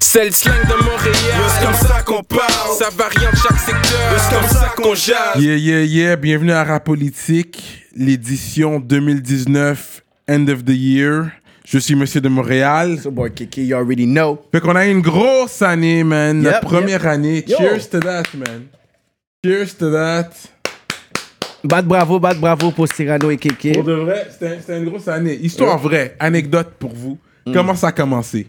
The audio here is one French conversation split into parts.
C'est le slang de Montréal. C'est comme ça qu'on parle? Ça varie en chaque secteur. C'est comme ça qu'on jase? Yeah, yeah, yeah. Bienvenue à Rap Politique, l'édition 2019, End of the Year. Je suis Monsieur de Montréal. So boy Kiki, you already know. Fait qu'on a eu une grosse année, man. Yep, première yep. année. Yo. Cheers to that, man. Cheers to that. Bat bravo, bat bravo pour Cyrano et Kiki. Pour de vrai, c'était une grosse année. Histoire vraie, anecdote pour vous. Mm. Comment ça a commencé?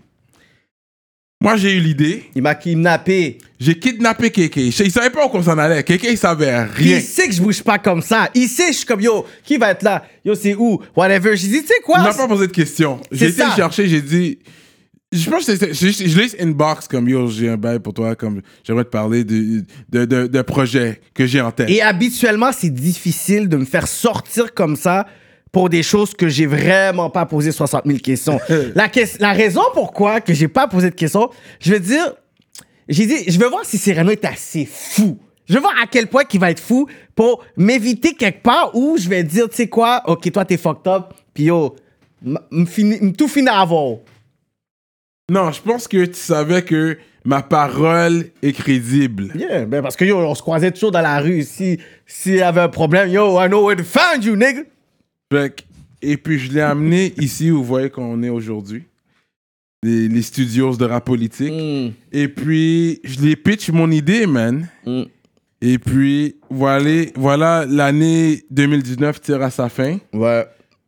Moi, j'ai eu l'idée. Il m'a kidnappé. J'ai kidnappé Kéké. Il savait pas où qu'on s'en allait. Kéké, il savait rien. Il sait que je bouge pas comme ça. Il sait, je suis comme yo, qui va être là? Yo, c'est où? Whatever. J'ai dit, tu sais quoi? Il m'a pas posé de questions. J'ai été le chercher, j'ai dit. Je pense que c'était- je, je, je laisse inbox comme yo, j'ai un bail pour toi, comme j'aimerais te parler de, de, de, de projets que j'ai en tête. Et habituellement, c'est difficile de me faire sortir comme ça pour des choses que j'ai vraiment pas posé 60 000 questions. la, raison pourquoi que j'ai pas posé de questions, je veux dire, j'ai dit, je veux voir si Cyrano est assez fou. Je veux voir à quel point il va être fou pour m'éviter quelque part où je vais dire, tu sais quoi, ok, toi t'es fucked up, puis yo, fini- tout finit avant. Non, je pense que tu savais que ma parole est crédible. Yeah, ben parce que yo, on se croisait toujours dans la rue. Si s'il y avait un problème, yo, I know where to find you, nigga. Fait que- et puis je l'ai amené ici où vous voyez qu'on est aujourd'hui. Les, les studios de rap politique. Mm. Et puis je l'ai pitch mon idée, man. Mm. Et puis voilà, voilà l'année 2019 tire à sa fin. Ouais,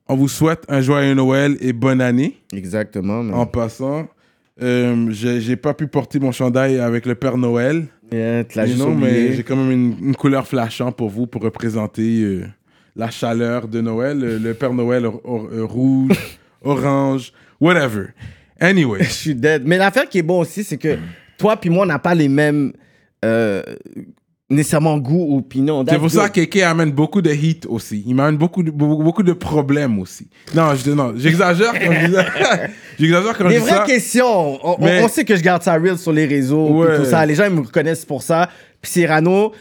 On vous souhaite un joyeux Noël et bonne année. exactement. man. En passant, euh, j'ai j'ai pas pu porter mon chandail avec le Père Noël. Yeah, tu l'as Mais juste non, mais oublié. j'ai quand même une, une couleur flashante pour vous pour représenter euh, la chaleur de Noël. Le, le Père Noël or- or- euh, rouge, orange, whatever. Anyway, Je suis dead. Mais l'affaire qui est bon aussi, c'est que toi puis moi, on n'a pas les mêmes euh, nécessairement goût ou opinion. c'est pour ça que Keke amène beaucoup de hit aussi. Il m'amène beaucoup de, beaucoup, beaucoup de problèmes aussi. Non, je- non, j'exagère quand je dis ça. J'exagère quand je dis vraies ça. questions. On, Mais- on sait que je garde ça real sur les réseaux Ouais. tout ça. Les gens ils me reconnaissent pour ça. Puis Cyrano,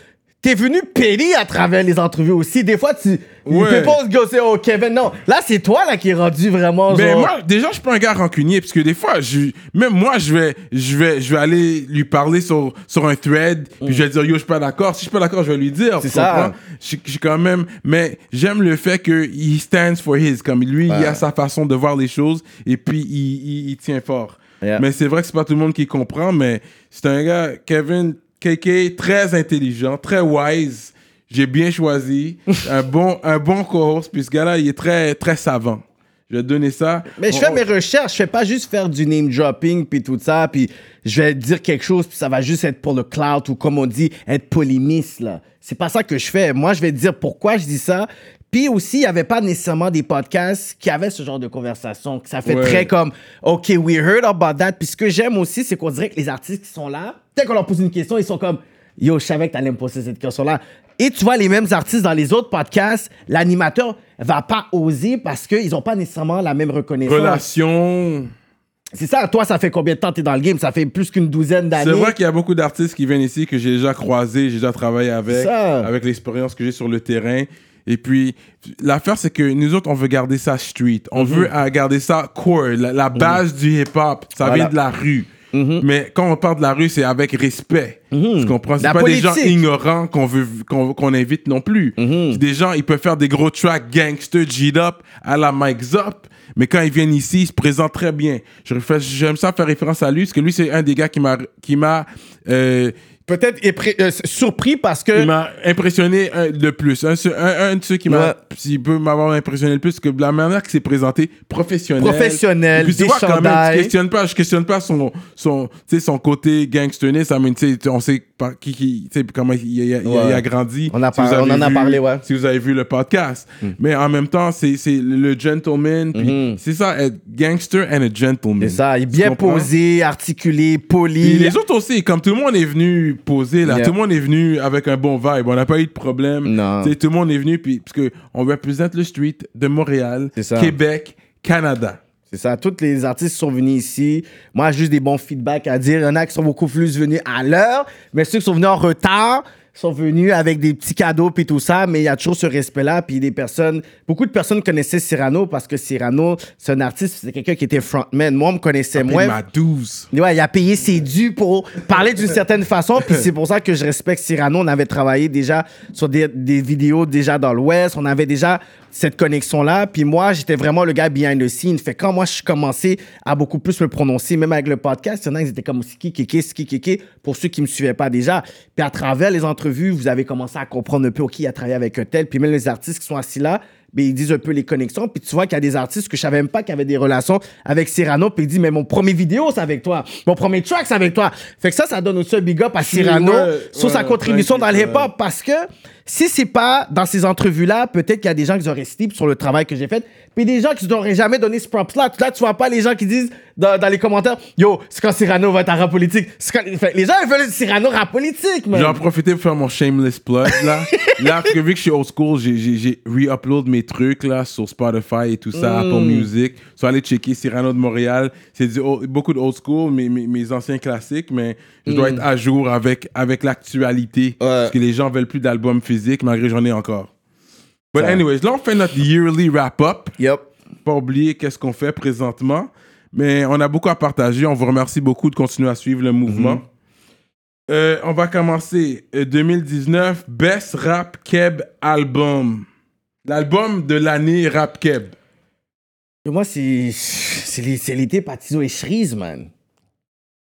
t'es venu périr à travers les entrevues aussi. Des fois, tu Ouais. il peut pas se gosser au Kevin. Non, là, c'est toi là qui est rendu vraiment Mais genre... moi, déjà, je suis pas un gars rancunier, parce que des fois, je, même moi, je vais, je vais, je vais aller lui parler sur, sur un thread, puis je vais dire, yo, je suis pas d'accord. Si je suis pas d'accord, je vais lui dire. C'est ça. Je je suis quand même, mais j'aime le fait que he stands for his, comme lui, il a sa façon de voir les choses, et puis il, il, il tient fort. Yeah. Mais c'est vrai que c'est pas tout le monde qui comprend, mais c'est un gars, Kevin, KK, très intelligent, très wise. J'ai bien choisi un bon, un bon co-host, puis ce gars-là, il est très, très savant. Je vais te donner ça. Mais je On- fais mes recherches, je fais pas juste faire du name dropping puis tout ça, puis je vais dire quelque chose puis ça va juste être pour le cloud ou comme on dit être polémiste là. C'est pas ça que je fais. Moi, je vais dire pourquoi je dis ça. Puis aussi, il y avait pas nécessairement des podcasts qui avaient ce genre de conversation. Ça fait Ouais. très comme OK, we heard about that. Puis ce que j'aime aussi, c'est qu'on dirait que les artistes qui sont là, dès qu'on leur pose une question, ils sont comme Yo, je savais que t'allais me poser cette question-là. Et tu vois les mêmes artistes dans les autres podcasts, l'animateur va pas oser parce qu'ils ont pas nécessairement la même reconnaissance. relation. C'est ça, toi, ça fait combien de temps que t'es dans le game? Ça fait plus qu'une douzaine d'années. C'est vrai qu'il y a beaucoup d'artistes qui viennent ici que j'ai déjà croisés, j'ai déjà travaillé avec, Ça. avec l'expérience que j'ai sur le terrain. Et puis, l'affaire, c'est que nous autres, on veut garder ça street. On Mhm. veut euh, garder ça core, la, la base du hip-hop. Ça Voilà. Mhm. vient de la rue. Mais quand on parle de la rue, c'est avec respect. Tu comprends? C'est pas des gens ignorants qu'on veut qu'on invite non plus. Mhm. Des gens, ils peuvent faire des gros tracks gangster, G-Up, à la Mike Zop. Mais quand ils viennent ici, ils se présentent très bien. J'aime ça faire référence à lui, parce que lui, c'est un des gars qui m'a qui m'a euh, Peut-être euh, surpris parce que. il m'a impressionné un, le plus. Un, un- un de ceux qui m'a, Ouais. s'il peut m'avoir impressionné le plus, que la manière qu'il s'est présenté, professionnel. Professionnel, puis tu des vois quand même, questionne pas, je questionne pas son, son, tu sais, son côté tu sais, on sait par qui, qui comment il, il a, il a- Ouais. il a grandi. On a Si on en a parlé, ouais. Si vous avez vu le podcast. Mais en même temps, c'est, le gentleman. puis C'est ça, être gangster and a gentleman. C'est ça, il est bien posé, articulé, poli. Les autres aussi, comme tout le monde est venu poser là, Yeah. tout le monde est venu avec un bon vibe. On n'a pas eu de problème. Non. Tout le monde est venu puis parce que on représente le street de Montréal. Québec, Canada. C'est ça, tous les artistes sont venus ici. Moi, j'ai juste des bons feedbacks à dire. Il y en a qui sont beaucoup plus venus à l'heure, mais ceux qui sont venus en retard, sont venus avec des petits cadeaux puis tout ça, mais il y a toujours ce respect-là. Puis des personnes, beaucoup de personnes connaissaient Cyrano parce que Cyrano, c'est un artiste, c'est quelqu'un qui était frontman. Moi, on me connaissait moins. Ma 12. Ouais, il a payé ses dûs pour parler d'une certaine façon. Puis c'est pour ça que je respecte Cyrano. On avait travaillé déjà sur des, des vidéos déjà dans l'Ouest. On avait déjà cette connexion-là. Puis moi, j'étais vraiment le gars behind the scene. Fait quand moi, je commençais à beaucoup plus me prononcer, même avec le podcast, il y en a, ils étaient comme Ski Kéké, Ski Kéké, pour ceux qui me suivaient pas déjà. Puis à travers les entrevues, vous avez commencé à comprendre un peu, OK, il a travaillé avec un tel. Puis même les artistes qui sont assis là, ben, ils disent un peu les connexions. Puis tu vois qu'il y a des artistes que je savais même pas qui avaient des relations avec Cyrano. Puis ils disent, mais mon premier vidéo, c'est avec toi. Mon premier track, c'est avec toi. Fait que ça, ça donne aussi un big up à Cyrano ouais, sur sa ouais, contribution dans le hip-hop. Parce que si c'est pas dans ces entrevues-là, peut-être qu'il y a des gens qui auraient slip sur le travail que j'ai fait. Puis des gens qui n'auraient jamais donné ce props-là. Là, tu vois pas les gens qui disent dans, dans les commentaires, yo, c'est quand Cyrano va être en rap politique. Quand- les gens, ils veulent Cyrano rap politique, man. J'en profité pour faire mon shameless plug là. là, parce que vu que je suis old school, j'ai- re-upload mes trucs là sur Spotify et tout ça, Apple Music. So allez checker Cyrano de Montréal. C'est beaucoup de old school, mes, mes, mes anciens classiques, mais je dois être à jour avec, avec l'actualité. Parce que les gens veulent plus d'albums physiques, malgré que j'en ai encore. But Ça- anyways, là on fait notre yearly wrap-up. Yup. Pas oublier qu'est-ce qu'on fait présentement. Mais on a beaucoup à partager. On vous remercie beaucoup de continuer à suivre le mouvement. Euh, on va commencer euh, 2019 Best Rap Keb Album. L'album de l'année Rap Keb. Moi, c'est l'été Patizo et Shreeze, man.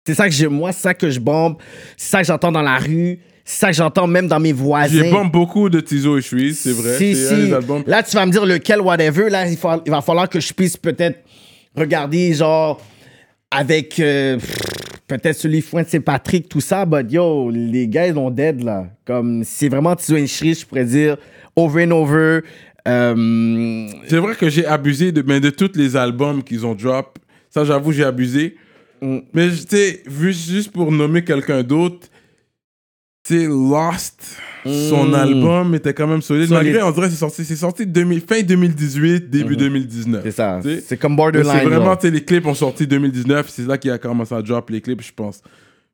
C'est ça que je, moi, c'est ça que je bombe. C'est ça que j'entends dans la rue. C'est ça que j'entends même dans mes voisins. J'ai bombé beaucoup de Tizo et Shreeze, c'est vrai. Si, un si. des albums. Là, tu vas me dire lequel, whatever. Là, il, va falloir que je puisse peut-être regarder, genre, avec euh, peut-être celui Fuente Saint-Patrick, tout ça. But yo, les gars, ils ont dead, là. Comme, c'est vraiment Tizo et Shreeze, je pourrais dire, over and over. Euh, C'est vrai que j'ai abusé de, mais de tous les albums qu'ils ont drop. Ça, j'avoue, j'ai abusé. Mm. Mais tu sais, vu juste pour nommer quelqu'un d'autre, sais, Lost, son Mm. album était quand même solide. Malgré, on dirait, c'est sorti, c'est sorti 2000 fin 2018, début 2019. Mm-hmm. c'est ça. C'est comme borderline. C'est vraiment, tu les clips ont sorti 2019, c'est là qu'il a commencé à drop les clips, je pense.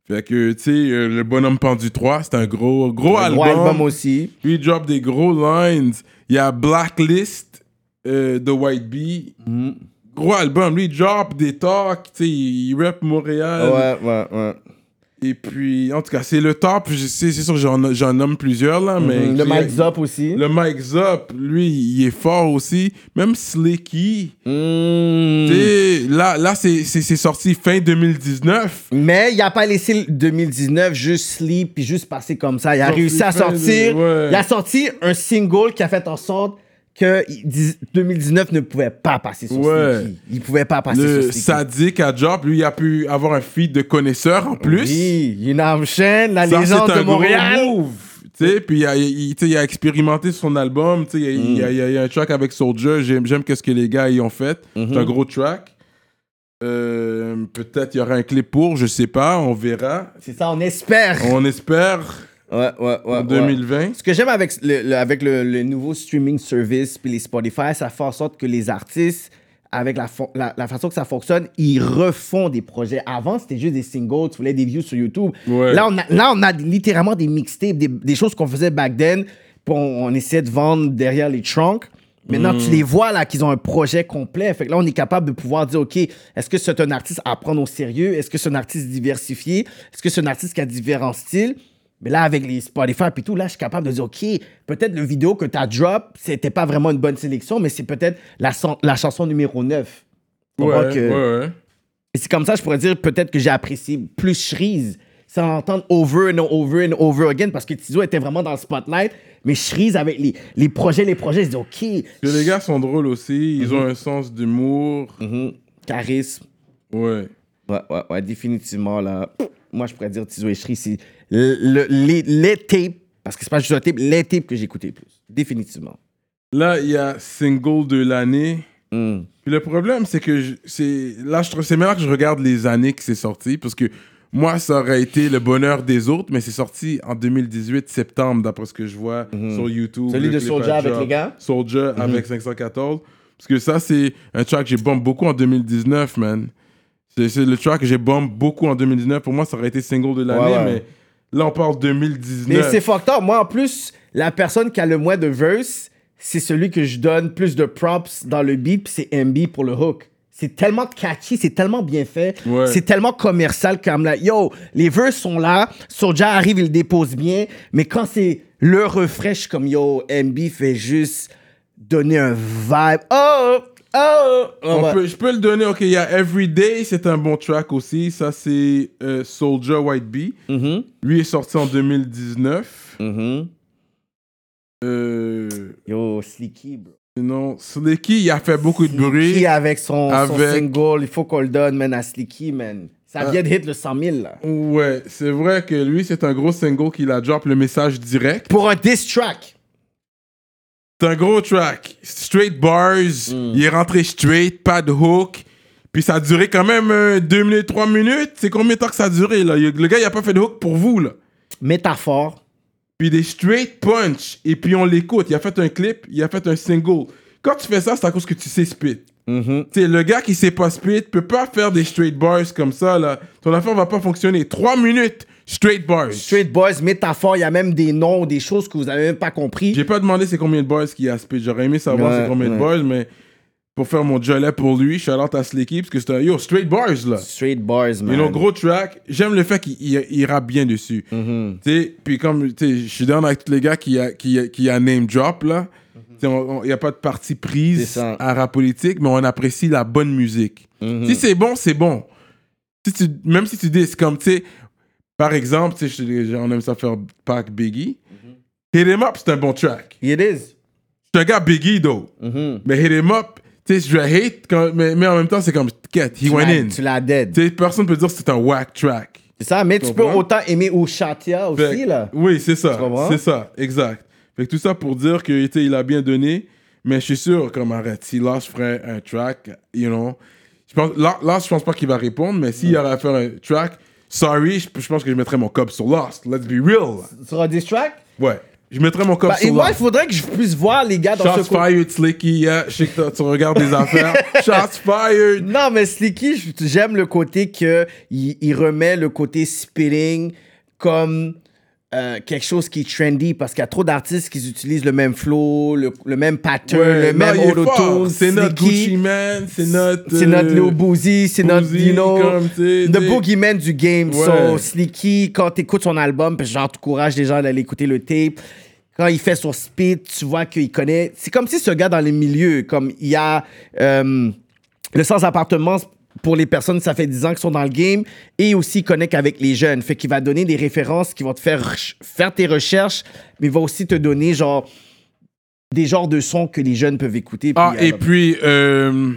Fait que, tu sais, euh, le bonhomme pendu 3, c'est un gros, gros Un album. gros album aussi. Lui, il drop des gros lines. Il y a Blacklist euh, de White Bee. Mm. Gros album. Lui, il drop des talks. Tu sais, il, il rap Montréal. Ouais, ouais, ouais. Et puis, en tout cas, c'est le top. Je sais, c'est sûr que j'en, j'en nomme plusieurs, là. Mais Mm, le Mike Zop aussi. Le Mike Zop, lui, il est fort aussi. Même Slicky. Mm. Là, là c'est, sorti fin 2019. Mais il a pas laissé le 2019 juste sleep puis juste passer comme ça. Il a Sorti réussi à de- sortir. ouais. Il a sorti un single qui a fait en sorte que il- dix- 2019 ne pouvait pas passer sur Ouais. Sleepy. Il pouvait pas passer Le sur Sleepy. Sadiq à drop, lui, il a pu avoir un feed de connaisseurs en plus. Oui, Yunam Shen, la Ça, légende un de Montréal. Gros move. Puis il a, il, il a expérimenté son album. Il y a- il y, a- il y a un track avec Soulja. J'aime, j'aime qu'est-ce que les gars y ont fait. C'est un gros track. Euh, peut-être il y aura un clip pour, je sais pas, on verra. C'est ça, on espère. On espère Ouais, ouais, ouais. en ouais. 2020. Ce que j'aime avec le, le- avec le, le nouveau streaming service puis les Spotify, ça fait en sorte que les artistes, avec la, la, la façon que ça fonctionne, ils refont des projets. Avant, c'était juste des singles, tu voulais des views sur YouTube. Ouais. Là, on a, là, on a littéralement des mixtapes, des, des choses qu'on faisait back then, puis on, on essayait de vendre derrière les trunks. Maintenant, tu les vois là qu'ils ont un projet complet. Fait que là, on est capable de pouvoir dire, OK, est-ce que c'est un artiste à prendre au sérieux? Est-ce que c'est un artiste diversifié? Est-ce que c'est un artiste qui a différents styles? Mais là, avec les Spotify et tout, là, je suis capable de dire, OK, peut-être le vidéo que tu as drop, c'était pas vraiment une bonne sélection, mais c'est peut-être la, la chanson numéro 9. Tu Ouais, que- ouais, ouais. et c'est comme ça, je pourrais dire peut-être que j'ai apprécié plus Shreeze sans entendre over and over and over again parce que Tizo était vraiment dans le spotlight. Mais Shreeze avec les, les projets, les projets, je dis OK, Parce que les gars sont drôles aussi. Ils Mhm. ont un sens d'humour. mhm, charisme. Ouais. Ouais, ouais, ouais, définitivement là. Moi, je pourrais dire Tizo et Shreeze, c'est tapes, parce que c'est pas juste un tape, les tapes que j'ai écouté le plus. Définitivement. Là, il y a single de l'année. Mm. Puis le problème, c'est que c'est là, je trouve c'est meilleur que je regarde les années que c'est sorti parce que moi, ça aurait été le bonheur des autres, mais c'est sorti en 2018 septembre, d'après ce que je vois sur YouTube. Celui de à avec les gars? Mhm. Soulja avec 514. Parce que ça, c'est un track que j'ai bombe beaucoup en 2019, man. C'est le track que j'ai bombe beaucoup en 2019. Pour moi, ça aurait été single de l'année, Ouais, ouais. mais Là, on parle Mais 2019. c'est fucked up. Moi, en plus, la personne qui a le moins de verse, c'est celui que je donne plus de props dans le beat, puis c'est MB pour le hook. C'est tellement catchy, c'est tellement bien fait, Ouais. c'est tellement commercial comme là. Yo, les verses sont là, Soulja arrive, il dépose bien, mais quand c'est le refresh, comme yo, MB fait juste donner un vibe. Oh, On ouais. peut- je peux le donner. Ok, il y a Everyday, c'est un bon track aussi. Ça, c'est euh, Soldier White Bee. Mhm, Lui est sorti en 2019. mhm. Euh, Yo, Slicky, bro. sinon, Slicky, il a fait beaucoup de bruit. Slicky avec son, son Avec- single, il faut qu'on le donne, man, à Slicky, man. Ça vient de hit le 100 000, là. Ouais, c'est vrai que lui, c'est un gros single qu'il a drop le message direct. Pour un diss track. C'est un gros track. Straight bars. Mm. Il est rentré straight, pas de hook. Puis ça a duré quand même 2 minutes, 3 minutes. C'est combien de temps que ça a duré, là? Le gars, il a pas fait de hook pour vous, là. Métaphore. Puis des straight punch. Et puis on l'écoute. Il a fait un clip, il a fait un single. Quand tu fais ça, c'est à cause que tu sais spit. Mm-hmm. Tu sais, le gars qui sait pas spit peut pas faire des straight bars comme ça, là. Ton affaire va pas fonctionner. 3 minutes, straight bars. Straight Boys, métaphore, il y a même des noms, des choses que vous avez même pas compris. J'ai pas demandé c'est combien de bars qu'il a spit. J'aurais aimé savoir Ouais, c'est combien de bars, mais pour faire mon jolet pour lui, shout out à Slicky, parce que c'est un yo, straight bars, là. Straight Boys, man. You know, gros track. J'aime le fait qu'il il, il rappe bien dessus. Mm-hmm. Tu sais, puis comme, tu sais, je suis down avec tous les gars qui a, qui a, qui a name drop, là. Sais, Il n'y a pas de parti Mm-hmm. Prise à rap politique, mais on apprécie la bonne musique. Mm-hmm. Si c'est bon, c'est bon. Si tu, même si tu dis, c'est comme, tu sais, par exemple, tu sais, je- on aime ça faire Pac Biggie. Mm-hmm. Hit Him Up, c'est un bon track. It is. C'est un gars Biggie, though. Mm-hmm. Mais Hit Him Up, tu sais, je hate, quand- mais, mais en même temps, c'est comme, get, he Tu went in. Tu l'as dead. Tu sais, personne peut dire que c'est un whack track. C'est ça, mais tu peux autant aimer Ushatia aussi, Fait- là. Oui, c'est ça. C'est ça, exact. Fait que tout ça pour dire que, il a bien donné, mais je suis sûr, comme arrête, si Lost ferait un track, you know, je pense, là, Lost, je pense pas qu'il va répondre, mais s'il y aurait à faire un track, sorry, je, je pense que je mettrais mon cop sur Lost. Let's be real. Sur un diss track? Ouais. Je mettrais mon cop Bah, et sur moi, il faudrait que je puisse voir les gars dans Shots ce co- fired, Slicky, yeah. Je sais que tu regardes des affaires. Shots fired. Non, mais Slicky, j'aime le côté que il, il remet le côté spitting comme euh, quelque chose qui est trendy parce qu'il y a trop d'artistes qui utilisent le même flow, le, le même pattern, Ouais, le non, même auto-tune. C'est notre Gucci Man, c'est notre. C'est notre euh, Lil Boozy, c'est notre, you know, comme, tu sais, the boogeyman du game. Ouais. So, Slicky, quand t'écoutes son album, j'encourage les gens d'aller écouter le tape. Quand il fait son speed, tu vois qu'il connaît. C'est comme si ce gars dans les milieux, comme il y a euh, le sans-appartement pour les personnes, ça fait 10 ans qu'ils sont dans le game, et aussi il connecte avec les jeunes. Fait qu'il va donner des références qui vont te faire faire tes recherches, mais il va aussi te donner genre des genres de sons que les jeunes peuvent écouter. Ah, puis, et euh, puis, euh,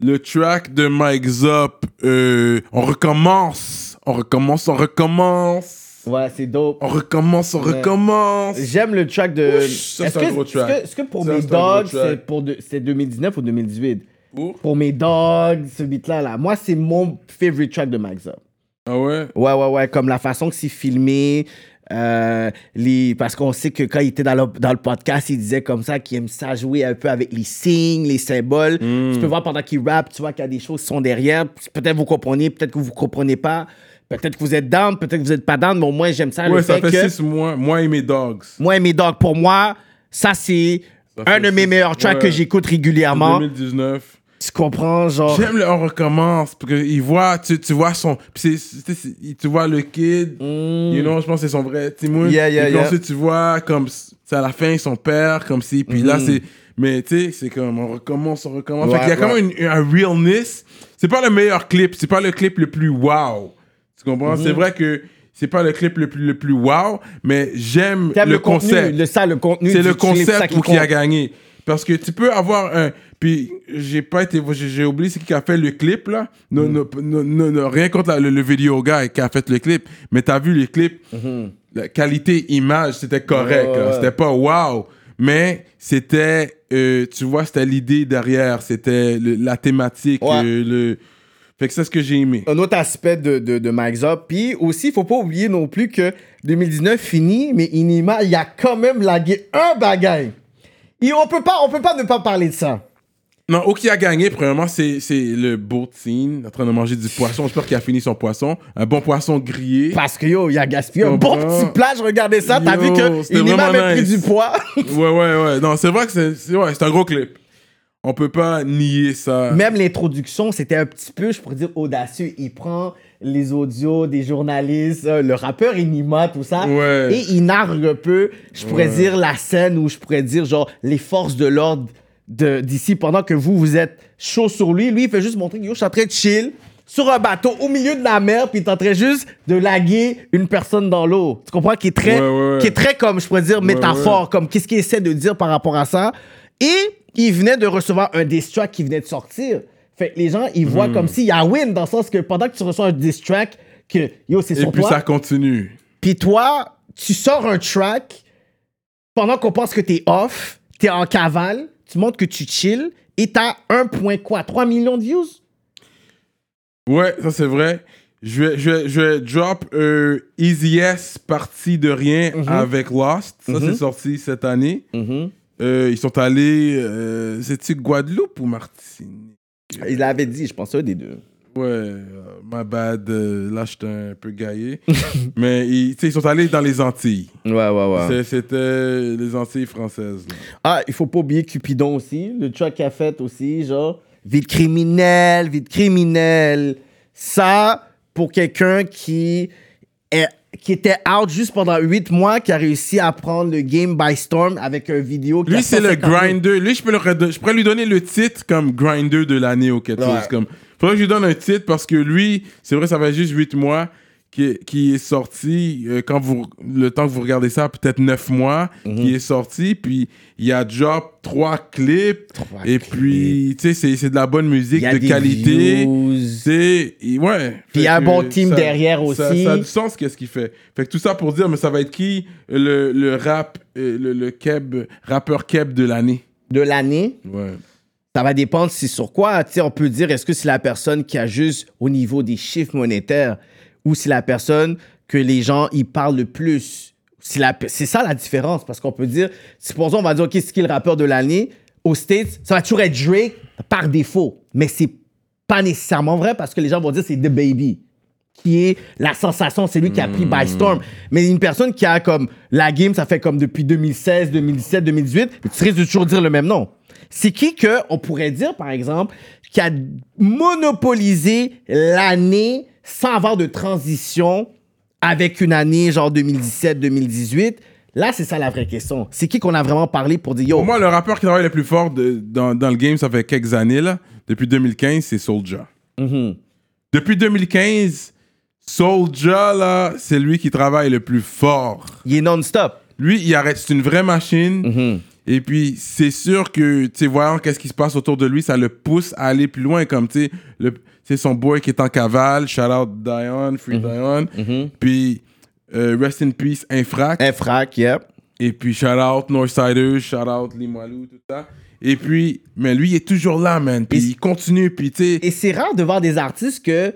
le track de Mike Zop, euh, on recommence, on recommence, on recommence, Ouais, c'est dope. on recommence, on Ouais. recommence. J'aime le track de. Ouch, ça, Est-ce c'est un que, gros est-ce track. que- est-ce que pour mes un dogs, c'est 2019 ou 2018 Pour? Pour mes dogs, ce beat-là, là. Moi, c'est mon favorite track de Max Up. Ah ouais? Ouais, ouais, ouais. Comme la façon que c'est filmé. euh, les, parce qu'on sait que quand il était dans le, dans le podcast, il disait comme ça qu'il aime ça jouer un peu avec les signes, les symboles. Hmm. Tu peux voir pendant qu'il rappe, tu vois qu'il y a des choses qui sont derrière. Peut-être vous comprenez, peut-être que vous comprenez pas. Peut-être que vous êtes down, peut-être que vous êtes pas down, mais au moins j'aime ça. Ouais, le ça fait fait six mois, moi et mes dogs. Moi et mes dogs, pour moi, ça c'est un de mes meilleurs tracks ouais. que j'écoute régulièrement. 2019. Tu comprends, genre? J'aime le on recommence parce que il voit, tu, tu vois son, c'est- c'est- tu vois le kid, you know, je pense que c'est son vrai. Mm. Yeah, yeah, et puis yeah. ensuite tu vois comme c'est à la fin son père comme si, puis là Mhm. c'est, mais tu sais c'est comme on recommence, on recommence. fait Ouais, qu'il y a quand même une- un realness. C'est pas le meilleur clip, c'est pas le clip le plus wow. Tu comprends? C'est vrai que c'est pas le clip le plus le plus wow, mais j'aime le, contenu, concept. le, ça, le contenu. C'est le concept qui qui a gagné. Parce que tu peux avoir un. Puis j'ai pas été. J'ai oublié c'est qui a fait le clip là. Non, non, non, non, non, rien contre la- le, le vidéo gars qui a fait le clip. Mais t'as vu les clips? La qualité image, c'était correct. Ouais. C'était pas wow. Mais c'était. euh, tu vois, c'était l'idée derrière. C'était le- la thématique. Euh, le... Fait que c'est ce que j'ai aimé. Un autre aspect de, de, de Mike Zop. Puis aussi, faut pas oublier non plus que 2019 finit, mais Inima, il y a quand même lagué un bagaille. Et on peut pas, on peut pas ne pas parler de ça. Non, ou qui a gagné, premièrement, c'est le boat scene, en train de manger du poisson. J'espère qu'il a fini son poisson. Un bon poisson grillé. Parce que yo, il a gaspillé un bon petit plat, je regardais ça, t'as vu que Inima avait pris du poids. Ouais, ouais, ouais. Non, c'est vrai que c'est ouais, un gros clip. On peut pas nier ça. Même l'introduction, c'était un petit peu, je pourrais dire, audacieux. Il prend les audios des journalistes, euh, le rappeur Inima, tout ça. Ouais. Et il nargue un peu, je pourrais Ouais. dire, la scène où je pourrais dire, genre, les forces de l'ordre d'ici pendant que vous, vous êtes chaud sur lui. Lui, il fait juste montrer que je suis en train de chill sur un bateau au milieu de la mer, puis il est en train juste de laguer une personne dans l'eau. Tu comprends? Qui est très, Ouais, qui est très comme, je pourrais dire, métaphore, comme qu'est-ce qu'il essaie de dire par rapport à ça? Et il venait de recevoir un track qui venait de sortir. Fait que les gens, ils Hmm. voient comme s'il y a win, dans le sens que pendant que tu reçois un diss track, que yo, c'est Et sur puis toi. ça continue. Puis toi, tu sors un track pendant qu'on pense que t'es off, t'es en cavale, tu montres que tu chill et t'as 1 point quoi, 3 millions de views? Ouais, ça c'est vrai. Je vais, je vais, je vais drop euh, Easy S partie de rien Mhm. avec Lost. Ça c'est sorti cette année. Euh, ils sont allés. Euh, C'est-tu Guadeloupe ou Martinique? Il l'avait dit, je pense, un des deux. Ouais, euh, my bad. euh, là, j'étais un peu gaillé. Mais ils, ils sont allés dans les Antilles. Ouais, ouais, ouais. C'était les Antilles françaises. là. Ah, il faut pas oublier Cupidon aussi, le track qu'il a fait aussi, genre, vie de criminel, vie de criminel. Ça, pour quelqu'un qui, est, qui était out juste pendant 8 mois, qui a réussi à prendre le game by storm avec un vidéo Lui, c'est le 150 000. grinder. Lui, je, peux le je pourrais lui donner le titre comme grinder de l'année ou quelque Ouais. Comme... Faudrait que je lui donne un titre parce que lui, c'est vrai, ça fait juste 8 mois qui est, qui est sorti. euh, quand vous, le temps que vous regardez ça, peut-être 9 mois, Mhm. qui est sorti. Puis il a drop 3 clips. Trois et clips. puis, tu sais, c'est- de la bonne musique y a de des qualité. C'est. Ouais. Puis il y a un bon team derrière ça- aussi. Ça, a du sens, qu'est-ce qu'il fait. Fait que tout ça pour dire, mais ça va être qui le, le rap, euh, le, le keb, rappeur keb de l'année? De l'année? Ouais. Ça va dépendre c'est sur quoi. Tu sais, on peut dire est-ce que c'est la personne qui a juste au niveau des chiffres monétaires? Ou c'est la personne que les gens y parlent le plus. C'est ça la différence parce qu'on peut dire, supposons on va dire ok c'est qui le rappeur de l'année? Aux States, ça va toujours être Drake par défaut, mais c'est pas nécessairement vrai parce que les gens vont dire c'est The Baby qui est la sensation, c'est lui qui a pris by storm. Mais une personne qui a comme la game, ça fait comme depuis 2016, 2017, 2018, mais tu risques de toujours dire le même nom. C'est qui que on pourrait dire, par exemple, qui a monopolisé l'année sans avoir de transition avec une année genre 2017-2018? Là, c'est ça la vraie question. C'est qui qu'on a vraiment parlé pour dire, yo, Pour moi, le rappeur qui travaille le plus fort de- dans, dans le game, ça fait quelques années, là. Depuis 2015, c'est Soulja. Mhm. Depuis 2015, Soulja, là, c'est lui qui travaille le plus fort. il est non-stop. Lui, il arrête, c'est une vraie machine. Mhm. Et puis, c'est sûr que, tu sais, voyant qu'est-ce qui se passe autour de lui, ça le pousse à aller plus loin. Comme, tu sais, le- c'est son boy qui est en cavale. Shout out Dion, Free Dion. Puis, euh, Rest in Peace, Infrac. Infrac, yep. Et puis, shout out Northsiders, shout out Limoilou, tout ça. Et puis, mais lui, il est toujours là, man. Puis, il continue. Puis, tu sais, Et c'est rare de voir des artistes que,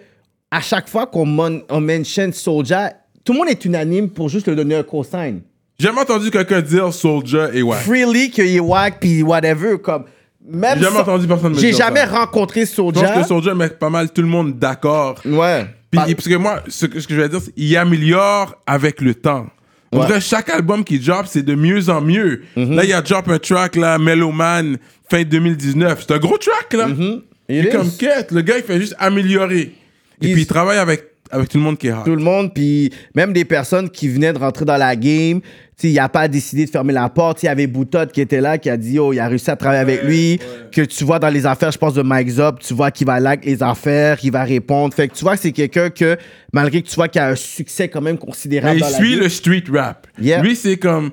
à chaque fois qu'on on mentionne Soulja, tout le monde est unanime pour juste lui donner un cosign. j'ai jamais entendu quelqu'un dire Soulja et ouais. Freely, qu'il est wack, puis whatever, comme... Même J'ai jamais entendu personne me J'ai dire jamais ça. rencontré Je pense Soulja. que Soulja met pas mal tout le monde d'accord. Ouais. Puis, Pas- parce que moi, ce que, ce que je vais dire, c'est qu'il améliore avec le temps. Ouais. dirait chaque album qui drop, c'est de mieux en mieux. Mhm. Là, il y a drop un track, là, Mellow Man, fin 2019. C'est un gros track, là. Mhm. Il It est is. comme quête. Le gars, il fait juste améliorer. Et Il- puis, il travaille avec, avec tout le monde qui est hot. tout le monde, puis même des personnes qui venaient de rentrer dans la game. Il a pas décidé de fermer la porte. Il y avait Boutotte qui était là, qui a dit, oh, il a réussi à travailler avec lui. Que tu vois dans les affaires, je pense, de Mike Zop, tu vois qu'il va like les affaires, qu'il va répondre. Fait que tu vois que c'est quelqu'un que, malgré que tu vois qu'il a un succès quand même considérable Mais il dans suit le street rap. Yeah. Lui, c'est comme,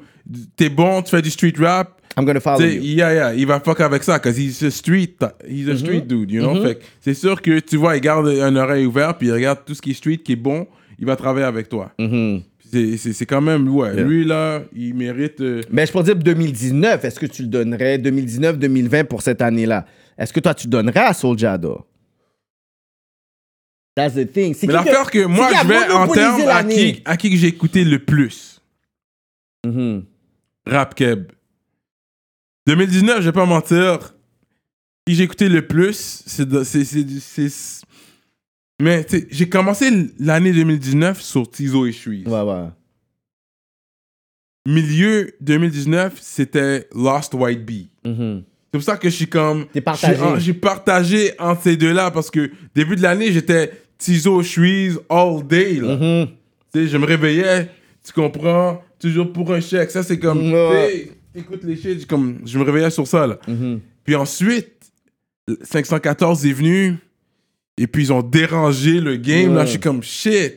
t'es bon, tu fais du street rap. I'm gonna follow you. yeah, yeah, il va fuck avec ça, parce he's a street, he's a street dude, you know? Fait que c'est sûr que tu vois, il garde un oreille ouverte, puis il regarde tout ce qui est street, qui est bon, il va travailler avec toi. Mhm. C'est- quand même, ouais, Yeah. lui là, il mérite. euh, Mais je peux dire 2019, est-ce que tu le donnerais 2019-2020 pour cette année-là? Est-ce que toi tu donnerais à Soulja Dor? That's the thing. Mais l'affaire que, moi, je vais en termes à qui, à qui que j'ai écouté le plus? Rap Keb. 2019, je vais pas mentir, qui j'ai écouté le plus, c'est. Mais tu sais, j'ai commencé l'année 2019 sur Tizo et Shreeze. Ouais, ouais. Milieu 2019, c'était Lost White Bee. Mhm. C'est pour ça que je suis comme. T'es partagé. j'ai- partagé entre ces deux-là parce que début de l'année, j'étais Tizo, Shreeze all day. Là. Tu sais, je me réveillais, tu comprends, toujours pour un chèque. Ça, c'est comme. Tu sais, écoute les shit, comme, je me réveillais sur ça. Là. Mhm. Puis ensuite, 514 est venu. Et puis ils ont dérangé le game. Là, je suis comme shit.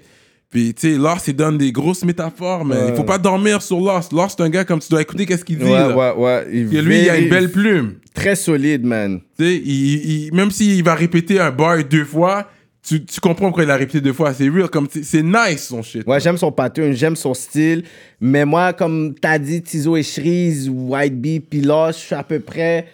Puis tu sais, Lost, il donne des grosses métaphores, mais Ouais. il faut pas dormir sur Lost. Lost, c'est un gars comme tu dois écouter qu'est-ce qu'il dit. Ouais, là. ouais, ouais. Il Puis lui, il a une belle plume. Très solide, man. Tu sais, il, il- même s'il va répéter un bar deux fois, tu, tu comprends pourquoi il a répété deux fois. C'est real, comme c'est c'est nice son shit. Ouais, j'aime son pattern, j'aime son style. Mais moi, comme t'as dit, Tizo et Shreeze, White Bee, là, je suis à peu près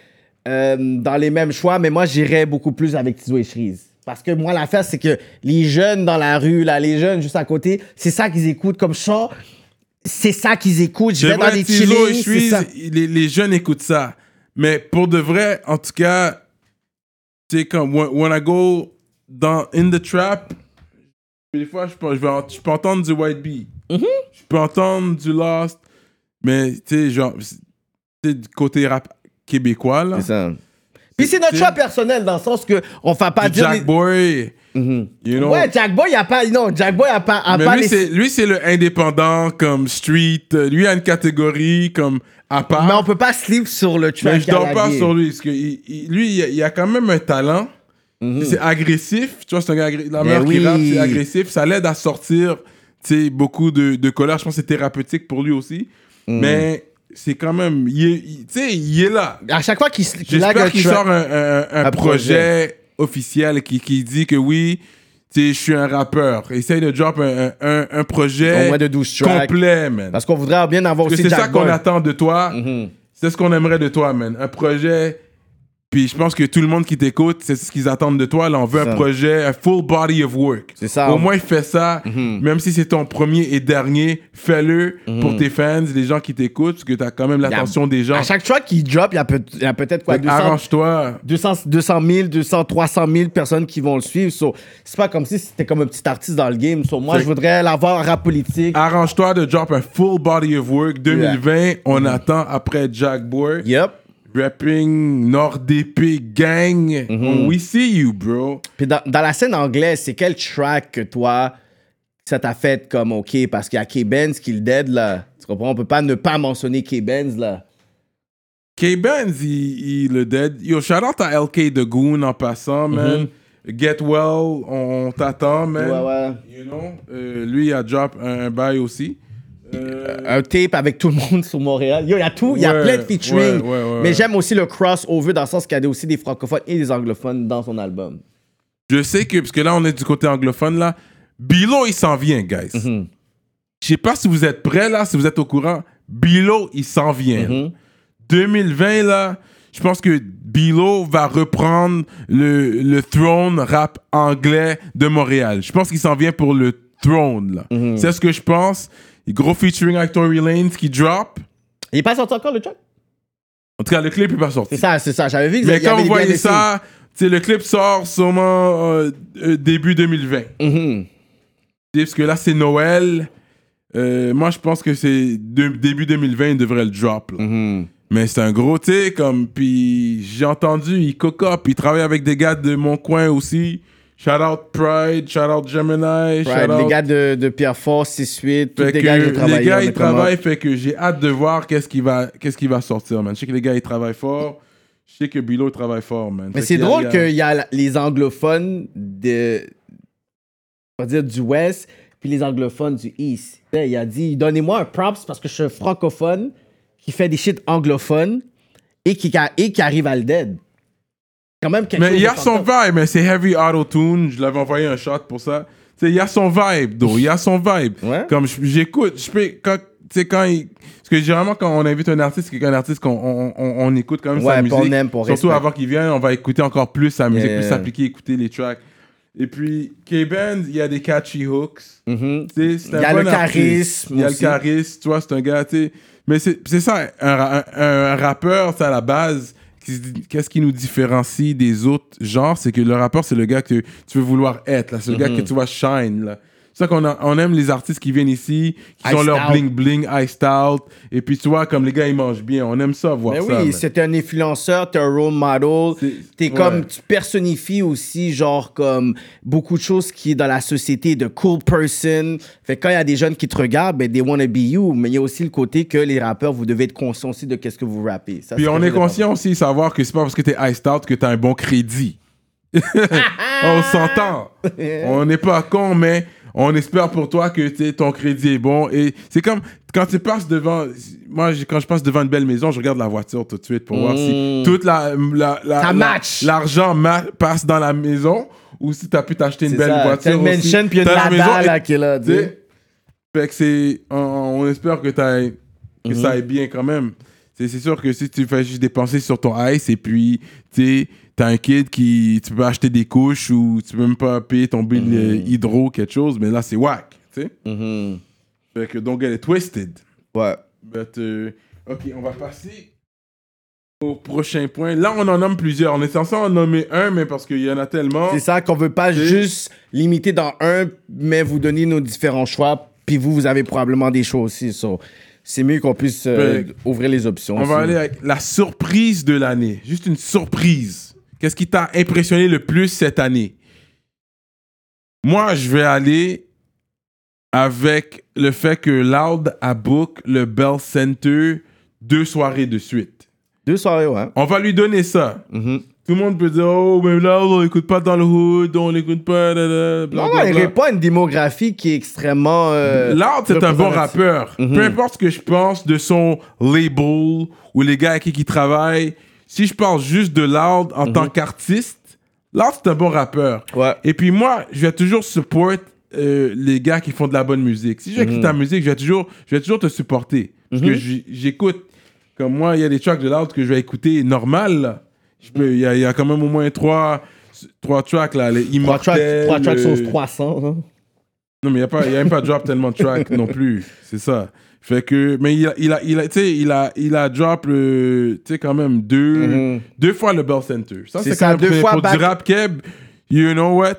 euh, dans les mêmes choix. Mais moi, j'irais beaucoup plus avec Tizo et Shreeze. Parce que moi, l'affaire, c'est que les jeunes dans la rue, là, les jeunes juste à côté, c'est ça qu'ils écoutent comme chant. C'est ça qu'ils écoutent. Je C'est vais dans des chillings, c'est Shreeze, ça. les, les jeunes écoutent ça. Mais pour de vrai, en tout cas, tu sais, quand when, when I go dans In the Trap, des fois, je peux, je, vais en- je peux entendre du White Bee. Mm-hmm. Je peux entendre du Lost. Mais, tu sais, genre, c'est du côté rap québécois, là. C'est ça. Puis c'est notre choix personnel dans le sens que on va pas dire. Jack les- Boy, Mhm. you know? Ouais, Jack Boy, il a pas. Non, Jack Boy a pas. A Mais pas lui, les- c'est, le indépendant comme street. Lui a une catégorie comme à part. Mais on peut pas sleep sur le track. Mais je à dors pas sur lui. Parce que il- il- lui, il a, il a quand même un talent. C'est agressif. Tu vois, c'est un gars. La Mhm. Meilleure qui rappe, c'est agressif. Ça l'aide à sortir tu sais, beaucoup de, de colère. Je pense que c'est thérapeutique pour lui aussi. Mhm. Mais c'est quand même. Il est, il- tu sais, il est là. À chaque fois qu'il J'espère qu'il sort un, un- un un projet, officiel qui, qui dit que oui, tu sais, je suis un rappeur. Essaye de drop un, un, un- projet Au moins de 12 tracks. complet, man. Parce qu'on voudrait bien avoir Parce aussi c'est ça qu'on attend de toi. Mhm. C'est ce qu'on aimerait de toi, man. Un projet. Puis je pense que tout le monde qui t'écoute, c'est ce qu'ils attendent de toi. Là, on veut Ça. un projet, un full body of work. C'est ça. Au moins, fais ça. Même si c'est ton premier et dernier, fais-le pour tes fans, les gens qui t'écoutent, parce que tu as quand même l'attention des gens. À chaque track qu'il drop, il y a, peut- peut-être quoi que 200, Arrange-toi. 200, 200 000, 200, 300 000 personnes qui vont le suivre. So, c'est pas comme si c'était comme un petit artiste dans le game. So, moi, je voudrais l'avoir rap politique. Arrange-toi de drop un full body of work 2020. On attend après Jack Boy. Yep. Rapping Nord Gang. We see you, bro. Puis dans, dans la scène anglaise, c'est quel track que toi, ça t'a fait comme OK? Parce qu'il y a K-Benz qui le dead, là. Tu comprends? On peut pas ne pas mentionner K-Benz, là. K-Benz, il, il le dead. Yo, shout out à LK The Goon en passant, man. Get well, on, on t'attend, man. Ouais, ouais. You know, euh, lui, il a drop un, un bail aussi. Euh, un tape avec tout le monde sur Montréal. Yo, il y a tout, il y a Ouais, plein de featuring. ouais, mais j'aime aussi le crossover dans le sens qu'il y a aussi des francophones et des anglophones dans son album. je sais que, parce que là, on est du côté anglophone, là. Bilo, il s'en vient, guys. Mhm. Je sais pas si vous êtes prêts, là, si vous êtes au courant. Bilo, il s'en vient. Mhm. 2020, là, je pense que Bilo va reprendre le, le throne rap anglais de Montréal. Je pense qu'il s'en vient pour le throne, là. Mhm. C'est ce que je pense. Gros featuring avec Tory Lanez qui drop. Il est pas sorti encore le track? En tout cas, le clip est pas sorti. C'est ça, c'est ça. J'avais vu que Mais quand vous voyez ça, le clip sort sûrement euh, euh, début 2020. scenes. Mhm. Tu sais, Parce que là, c'est Noël. Euh, moi, je pense que c'est début 2020, il devrait le drop. là. Mhm. Mais c'est un gros, tu sais, comme. Puis j'ai entendu, il cocope, il travaille avec des gars de mon coin aussi. Shout out Pride, shout out Gemini, Right, shout les out. gars de, de Pierre Force, 6-8, tous les gars qui travaillent. les gars, on est ils travaillent, fait que j'ai hâte de voir qu'est-ce qui va, qu'est-ce qui va sortir, man. Je sais que les gars, ils travaillent fort. Je sais que Bilo travaille fort, man. Mais c'est drôle qu'il y a les anglophones de, on va dire du West, puis les anglophones du East. Il a dit, donnez-moi un props parce que je suis un francophone qui fait des shit anglophones et qui, et qui arrive à le dead. Quand même quelque Mais chose il y a son vibe, mais c'est heavy auto-tune. Je l'avais envoyé un shot pour ça. Tu sais, il y a son vibe, though. Il y a son vibe. Ouais. Comme j'écoute, je peux, quand, tu sais, quand il. Parce que généralement, quand on invite un artiste, c'est qu'un artiste qu'on on, on- on écoute quand même Ouais, sa musique. on aime, on Surtout avant qu'il vienne, on va écouter encore plus sa musique, Yeah. plus s'appliquer, écouter les tracks. Et puis, K-Band, il y a des catchy hooks. Mhm. Tu sais, c'est Il y un a bon le artiste. charisme Il y a aussi. le charisme, tu vois, c'est un gars, tu sais. Mais c'est ça, un, ra- un- un rappeur, c'est à la base, qu'est-ce qui nous différencie des autres genres, c'est que le rappeur, c'est le gars que tu veux vouloir être, là. C'est le gars que tu vois shine, là. C'est ça qu'on a- on aime les artistes qui viennent ici, qui ont Iced leur out. bling bling, iced out, et puis tu vois, comme les gars, ils mangent bien. On aime ça, voir Mais ça. oui, man. c'est un influenceur, t'es un role model. C'est- T'es ouais. comme, tu personnifies aussi, genre, comme beaucoup de choses qui est dans la société de cool person. Fait que quand il y a des jeunes qui te regardent, ben, they wanna be you. Mais il y a aussi le côté que les rappeurs, vous devez être conscients aussi de qu'est-ce que vous rappez. Ça, Puis c'est on est conscient aussi de savoir que c'est pas parce que t'es iced out que t'as un bon crédit. on s'entend. on n'est pas con, mais on espère pour toi que tu ton crédit est bon. Et c'est comme quand tu passes devant. Moi, quand je passe devant une belle maison, je regarde la voiture tout de suite pour voir si toute la, la, la- l'argent ma- passe dans la maison ou si t'as pu t'acheter une C'est belle ça. voiture. T'as une mansion, puis une la maison là, qui est là, tu tu. Fait que c'est. On, on espère que, que ça aille bien quand même. C'est sûr que si tu fais juste dépenser sur ton ice et puis tu t'as un kid qui. Tu peux acheter des couches ou tu peux même pas payer ton bill euh, hydro, quelque chose, mais là c'est whack. Tu sais. Mhm. Fait que don't get it twisted. Ouais. But, euh, ok, on va passer au prochain point. Là, on en nomme plusieurs. On est censé en nommer un, mais parce qu'il y en a tellement. C'est ça qu'on veut pas juste limiter dans un, mais vous donner nos différents choix. Puis vous, vous avez probablement des choix aussi. so, c'est mieux qu'on puisse euh, Ben, ouvrir les options. On va aller avec la surprise de l'année. Juste une surprise. Qu'est-ce qui t'a impressionné le plus cette année? Moi, je vais aller avec le fait que Loud a book le Bell Center deux soirées de suite. Deux soirées, ouais. On va lui donner ça. Mhm. Tout le monde peut dire Oh, mais là, on l'écoute pas dans le hood, on l'écoute pas. da, Non, non, il répond à une démographie qui est extrêmement. euh, c'est un bon rappeur. Mhm. Peu importe ce que je pense de son label ou les gars avec qui il travaille, si je parle juste de Loud en tant qu'artiste, Loud, c'est un bon rappeur. Mhm. Ouais. Et puis moi, je vais toujours support euh, les gars qui font de la bonne musique. Si j'écoute Mhm. ta musique, je vais toujours, je vais toujours te supporter. Parce que j'écoute, comme moi, il y a des tracks de Loud que je vais écouter normal. Il y, a- il y a quand même au moins trois, trois tracks, là, les Trois tracks, Immortels, trois tracks euh, sont 300. hein. non, mais il n'y a, pas- y a même pas drop tellement de tracks non plus. C'est ça. Fait que, mais il a, il a, il a, tu sais, il a, il a drop le, tu sais, quand même deux, Mhm. deux fois le Bell Center. Ça, C'est quand même deux fois pour back- du rap keb. You know what?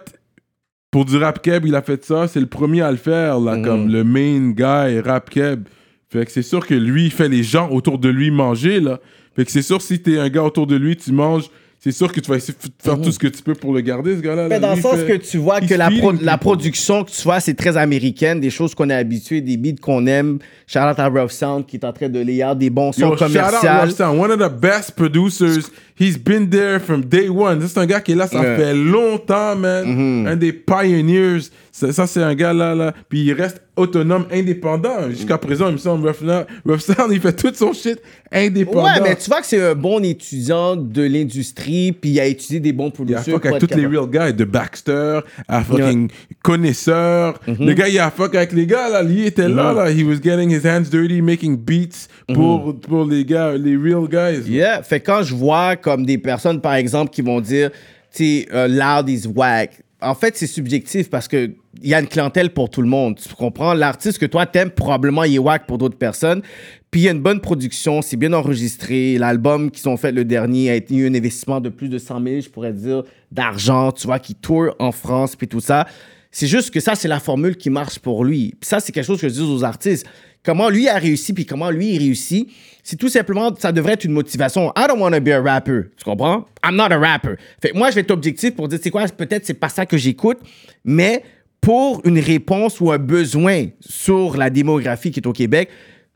Pour du rap keb, il a fait ça. C'est le premier à le faire, là, comme le main guy rap keb. Fait que c'est sûr que lui, il fait les gens autour de lui manger, là. Fait que c'est sûr, si t'es un gars autour de lui, tu manges, c'est sûr que tu vas essayer de faire tout ce que tu peux pour le garder, ce gars-là. Mhm. Mais dans le sens fait- que tu vois que la, pro- la production que tu vois, c'est très américaine, des choses qu'on est habitué, des beats qu'on aime. Shout out à Rough Sound qui est en train de layer des bons sons Yo, shout out commerciaux. Rough Sound, one of the best producers. He's been there from day one. C'est un gars qui est là, ça fait longtemps, man. Un des pioneers. Ça, ça, c'est un gars là, là. Puis il reste autonome, indépendant. Jusqu'à présent, il me semble, Rough Sound, il fait tout son shit indépendant. Ouais, mais tu vois que c'est un bon étudiant de l'industrie, puis il a étudié des bons Il a producteurs. fuck avec tous les real guys, de Baxter à fucking connaisseur. Le gars, il a fuck avec les gars, là. Lui, il était là, là. He was getting his hands dirty, making beats pour, pour les gars, les real guys. Yeah. Fait quand je vois comme des personnes, par exemple, qui vont dire, tu sais, euh, loud is whack. En fait, c'est subjectif parce que il y a une clientèle pour tout le monde. Tu comprends? L'artiste que toi t'aimes, probablement, il est whack pour d'autres personnes. Puis il y a une bonne production, c'est bien enregistré. L'album qu'ils ont fait le dernier a eu un investissement de plus de 100 000, je pourrais dire, d'argent, tu vois, qui tourne en France, puis tout ça. C'est juste que ça, c'est la formule qui marche pour lui. Puis ça, c'est quelque chose que je dis aux artistes. Comment lui a réussi, puis comment lui réussit, c'est tout simplement, ça devrait être une motivation. I don't want to be a rapper. Tu comprends? I'm not a rapper. Fait moi, je vais être objectif pour dire, c'est quoi, peut-être c'est pas ça que j'écoute, mais pour une réponse ou un besoin sur la démographie qui est au Québec,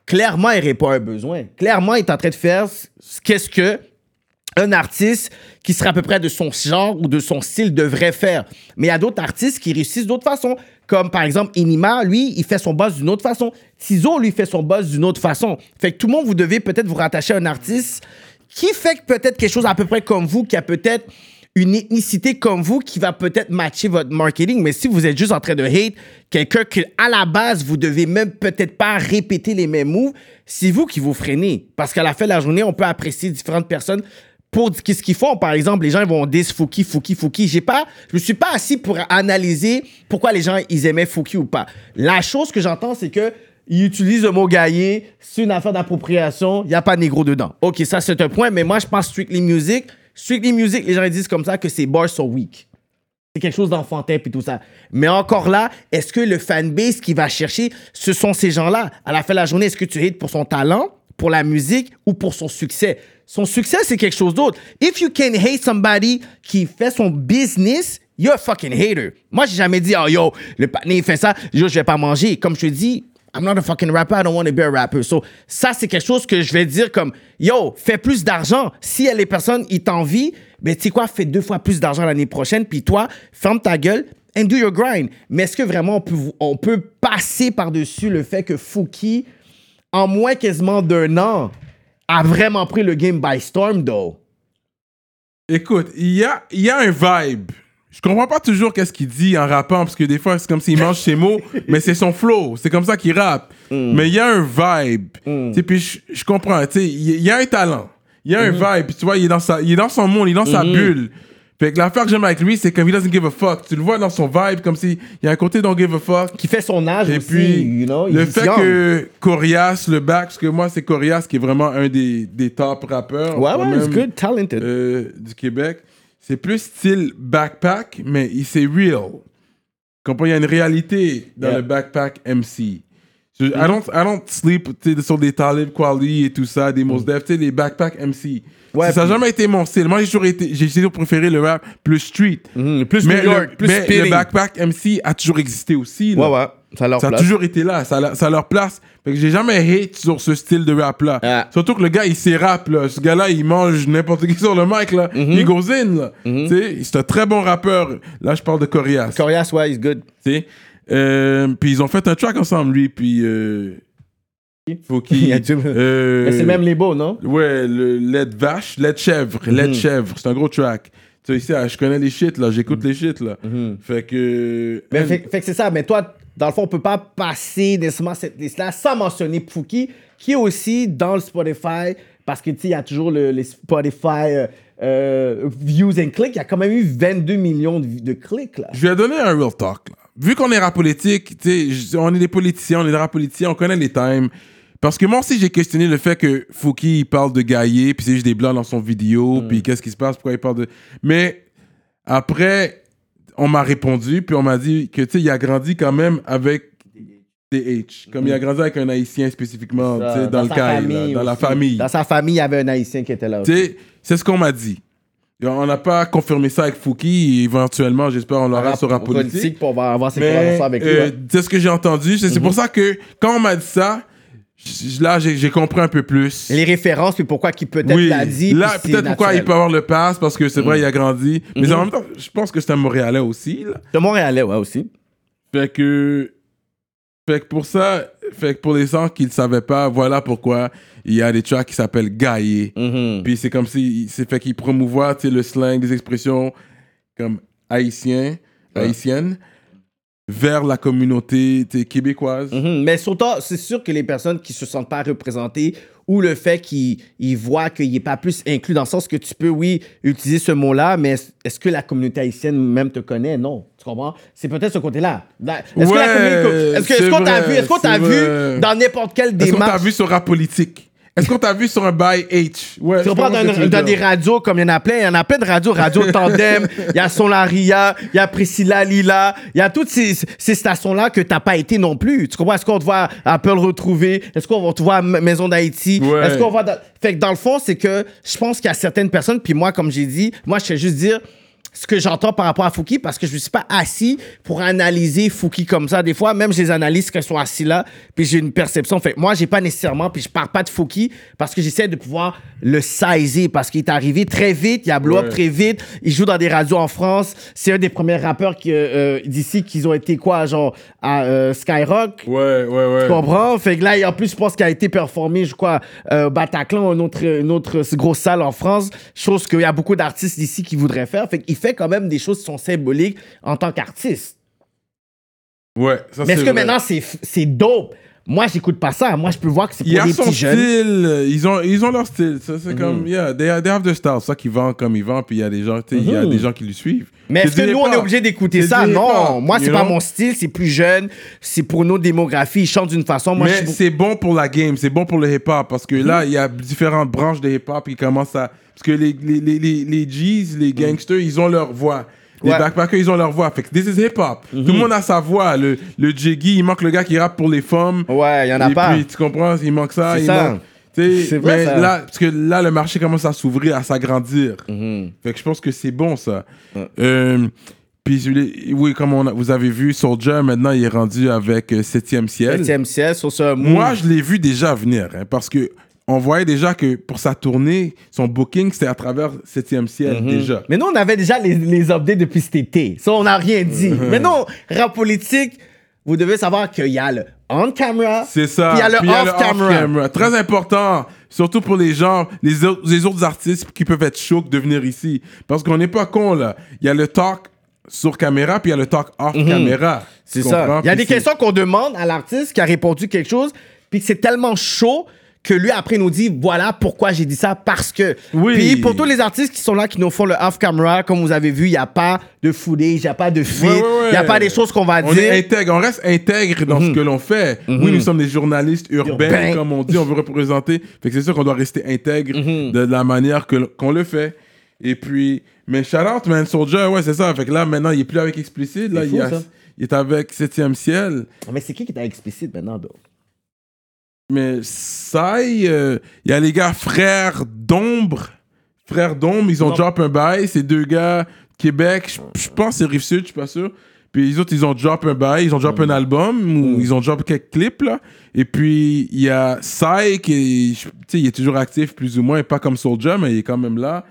clairement, il répond à un besoin. Clairement, il est en train de faire ce- qu'est-ce que un artiste qui serait à peu près de son genre ou de son style devrait faire. Mais il y a d'autres artistes qui réussissent d'autres façons. Comme par exemple Inima, lui, il fait son buzz d'une autre façon. Tizo, lui, fait son buzz d'une autre façon. Fait que tout le monde, vous devez peut-être vous rattacher à un artiste qui fait peut-être quelque chose à peu près comme vous, qui a peut-être une ethnicité comme vous qui va peut-être matcher votre marketing. Mais si vous êtes juste en train de hate quelqu'un que à la base, vous devez même peut-être pas répéter les mêmes moves, c'est vous qui vous freinez. Parce qu'à la fin de la journée, on peut apprécier différentes personnes pour ce qu'ils font. Par exemple, les gens ils vont dire Fouki, Fouki, Fouki. J'ai pas, je me suis pas assis pour analyser pourquoi les gens ils aimaient Fouki ou pas. La chose que j'entends, c'est que il utilise le mot gaillé, c'est une affaire d'appropriation, il n'y a pas de négro dedans. Ok, ça c'est un point, mais moi je pense Strictly Music. Strictly Music, les gens ils disent comme ça que ses bars sont weak. C'est quelque chose d'enfantin puis tout ça. Mais encore là, est-ce que le fanbase qui va chercher, ce sont ces gens-là? À la fin de la journée, est-ce que tu hates pour son talent, pour la musique ou pour son succès? Son succès, c'est quelque chose d'autre. If you can hate somebody qui fait son business, you're a fucking hater. Moi, j'ai jamais dit, oh yo, le panier fait ça, yo, je vais pas manger. Comme je te dis, I'm not a fucking rapper, I don't want to be a rapper. So, ça, c'est quelque chose que je vais dire comme, yo, fais plus d'argent. Si les personnes, ils t'envient, ben, tu sais quoi, fais deux fois plus d'argent l'année prochaine, puis toi, ferme ta gueule and do your grind. Mais est-ce que vraiment on peut, on peut passer par-dessus le fait que Fouki, en moins quasiment d'un an, a vraiment pris le game by storm, though? Écoute, il y a, y a un vibe. Je comprends pas toujours qu'est-ce qu'il dit en rappant, parce que des fois, c'est comme s'il mange ses mots, mais c'est son flow. C'est comme ça qu'il rappe. Mais il y a un vibe. Sais, Puis je, je comprends, il y, y a un talent. Il y a un vibe. Puis tu vois, il est, dans sa, il est dans son monde, il est dans sa bulle. Fait que l'affaire que j'aime avec lui, c'est comme il doesn't give a fuck. Tu le vois dans son vibe, comme si il y a un côté don't give a fuck. Qui fait son âge Et aussi, puis, you know? le fait young. que Corias, le back, parce que moi, c'est Corias qui est vraiment un des, des top rappeurs. Ouais, ouais, même, good, talented. euh, du Québec. C'est plus style backpack, mais il c'est real. Comprends, il y a une réalité dans Yeah. le backpack MC. Je- I, don't, I don't sleep sur des Talib Kweli et tout ça, des Mos Def, tu sais, les backpack MC. Ouais, ça n'a jamais été mon style. Moi, j'ai toujours été, j'ai toujours préféré le rap plus street. Mhm, plus mais New York, le, plus mais le backpack MC a toujours existé aussi. là. Ouais, ouais. Ça leur Ça a place. toujours été là, ça, a- ça a leur place. Fait que j'ai jamais hate sur ce style de rap là. Ah. Surtout que le gars il sait rap là. Ce gars là il mange n'importe qui sur le mic là. Mhm. Il goes in là. Sais, c'est un très bon rappeur. Là je parle de Corias. Corias, ouais, he's good. Euh, puis ils ont fait un track ensemble lui puis euh, du- euh, Mais c'est même les beaux, non? Ouais, le lait de vache, lait de chèvre, lait de chèvre. C'est un gros track. Tu sais, ici, je connais les shit là, j'écoute les shit là. Fait que. Mais fait, fait que c'est ça. Mais toi, dans le fond, on peut pas passer nécessairement cette liste-là sans mentionner Fouki, qui est aussi dans le Spotify, parce que tu sais, il y a toujours le, les Spotify euh, euh, views and clics. Il y a quand même eu 22 millions de, de clics, là. Je vais donner un real talk. là. Vu qu'on est rap politique, tu sais, je- on est des politiciens, on est des rap politiciens, on connaît les times. Parce que moi aussi, j'ai questionné le fait que Fouki, il parle de gaillé, puis c'est juste des blancs dans son vidéo, puis qu'est-ce qui se passe, pourquoi il parle de... Mais après, on m'a répondu, puis on m'a dit que, tu sais, il a grandi quand même avec des H. Comme il a grandi avec un haïtien spécifiquement, tu sais, dans, le famille dans la famille. Dans sa famille, il y avait un Haïtien qui était là Tu sais, c'est ce qu'on m'a dit. On n'a pas confirmé ça avec Fouki, éventuellement, j'espère, on l'aura sur rap politique. pour avoir ses conversations avec lui. euh, ouais. c'est ce que j'ai entendu. C'est pour ça que quand on m'a dit ça, là, j'ai compris un peu plus. Les références, puis pourquoi qu'il peut-être oui, l'a dit. là, c'est peut-être pourquoi il peut avoir le pass, parce que c'est vrai, il a grandi. Mais Mhm. en même temps, je pense que c'est un Montréalais aussi. Là. De Montréalais, ouais, aussi. Fait que. Fait que pour ça, fait que pour les gens qui ne savaient pas, voilà pourquoi il y a des tracks qui s'appellent Gaillé. Mhm. Puis c'est comme si. C'est fait qu'il promouvoit tu sais, le slang, des expressions comme haïtien, haïtienne, vers la communauté québécoise? Mhm. Mais surtout, c'est sûr que les personnes qui se sentent pas représentées ou le fait qu'ils ils voient qu'il n'est pas plus inclus dans le sens que tu peux, oui, utiliser ce mot-là, mais est- est-ce que la communauté haïtienne même te connaît? Non. Tu comprends? C'est peut-être ce côté-là. Est-ce que la Ouais, communauté- est-ce que- c'est est-ce qu'on t'a vu, qu'on t'a vu dans n'importe quelle Est-ce qu'on t'a démarche? vu sur rap politique? Est-ce qu'on t'a vu sur un bail H? Ouais, Tu tu dans, dans des radios, comme il y en a plein, il y en a plein de radios, Radio Tandem, il y a Solaria, il y a Priscilla Lila, il y a toutes ces, ces stations-là que t'as pas été non plus. Tu comprends? Est-ce qu'on te voit à Apple retrouver? Est-ce qu'on va te voir à Maison d'Haïti? Ouais. Est-ce qu'on va dans... Fait que dans le fond, c'est que je pense qu'il y a certaines personnes, puis moi, comme j'ai dit, moi, je fais juste dire ce que j'entends par rapport à Fouki parce que je ne suis pas assis pour analyser Fouki comme ça. Des fois, même je les analyse quand ils sont assis là, puis j'ai une perception. Fait moi, j'ai pas nécessairement, puis je parle pas de Fouki parce que j'essaie de pouvoir le sizer parce qu'il est arrivé très vite, il a blow up Ouais. très vite, il joue dans des radios en France. C'est un des premiers rappeurs qui, euh, euh, d'ici qui ont été quoi, genre à euh, Skyrock. Ouais, ouais, ouais. Tu comprends? Fait que là, en plus, je pense qu'il a été performé, je crois, euh, Bataclan, une autre, une autre grosse salle en France. Chose qu'il y a beaucoup d'artistes ici qui voudraient faire. Fait qu'il fait quand même des choses qui sont symboliques en tant qu'artiste. Ouais, ça Mais est-ce que vrai. maintenant, c'est, c'est dope? Moi, j'écoute pas ça. Moi, je peux voir que c'est pour des petits jeunes. style, ils ont, ils ont leur style. C'est comme, yeah, they, they have their style. Ça qu'ils vendent comme ils vendent, puis il y a des gens, il y a des gens qui lui suivent. Mais est-ce que nous, on est obligé d'écouter ça? Non. hip-hop, Moi, c'est pas mon style. C'est plus jeune. C'est pour nos démographies. Ils chantent d'une façon. Moi, Mais je c'est bon pour la game, c'est bon pour le hip-hop, parce que là, il y a différentes branches de hip-hop qui commencent à... Parce que les, les, les, les, les G's, les gangsters, ils ont leur voix. Les Ouais. backpackers, ils ont leur voix. Fait que this is hip-hop. Tout le monde a sa voix. Le, le Jiggy, il manque le gars qui rappe pour les femmes. Ouais, il y en a Et pas. puis, tu comprends, il manque ça. C'est ça. manque- vrai, mais ça. là, parce que là, le marché commence à s'ouvrir, à s'agrandir. Mhm. Fait que je pense que c'est bon, ça. Euh, puis, oui, comme on a- vous avez vu, Soldier, maintenant, il est rendu avec euh, Septième Ciel. Septième ciel sur ce Moi, je l'ai vu déjà venir, hein, parce que on voyait déjà que pour sa tournée, son booking, c'était à travers Septième Ciel, déjà. Mais nous, on avait déjà les, les updates depuis cet été. Ça, on n'a rien dit. Mhm. Mais non, rap politique, vous devez savoir qu'il y a le on-camera. C'est ça. Puis il y a le off-camera. Très important, surtout pour les gens, les, autres- les autres artistes qui peuvent être chauds de venir ici. Parce qu'on n'est pas con, là. Il y a le talk sur caméra, puis il y a le talk off caméra. Mhm. C'est Tu ça. comprends? Il y a des c'est- questions qu'on demande à l'artiste qui a répondu quelque chose, puis que c'est tellement chaud que lui, après, nous dit voilà pourquoi j'ai dit ça, parce que. Oui. Puis pour tous les artistes qui sont là, qui nous font le off-camera, comme vous avez vu, il n'y a pas de footage, il n'y a pas de feed, il Ouais, ouais, n'y a pas des choses qu'on va On dire. est intègre, on reste intègre dans ce que l'on fait. Oui, nous sommes des journalistes urbains, comme on dit, on veut représenter. Fait que c'est sûr qu'on doit rester intègre de la manière que qu'on le fait. Et puis, mais out, man, Soldier, ouais, c'est ça. Fait que là, maintenant, il est plus avec Explicit. Là, il, fou, y a- il est avec Septième Ciel. Mais c'est qui qui est explicite maintenant, donc? Mais ça, il euh, y a les gars frères d'ombre. Frères d'ombre, ils ont Non. drop un bail. C'est deux gars Québec. Je- Je pense que c'est Rive-Sud, je suis pas sûr. Puis les autres, ils ont drop un bail. Ils ont drop un album ou ils ont drop quelques clips, là. Et puis, il y a Sai qui est, je- tu sais, il est toujours actif, plus ou moins. Pas comme Soulja, mais il est quand même là.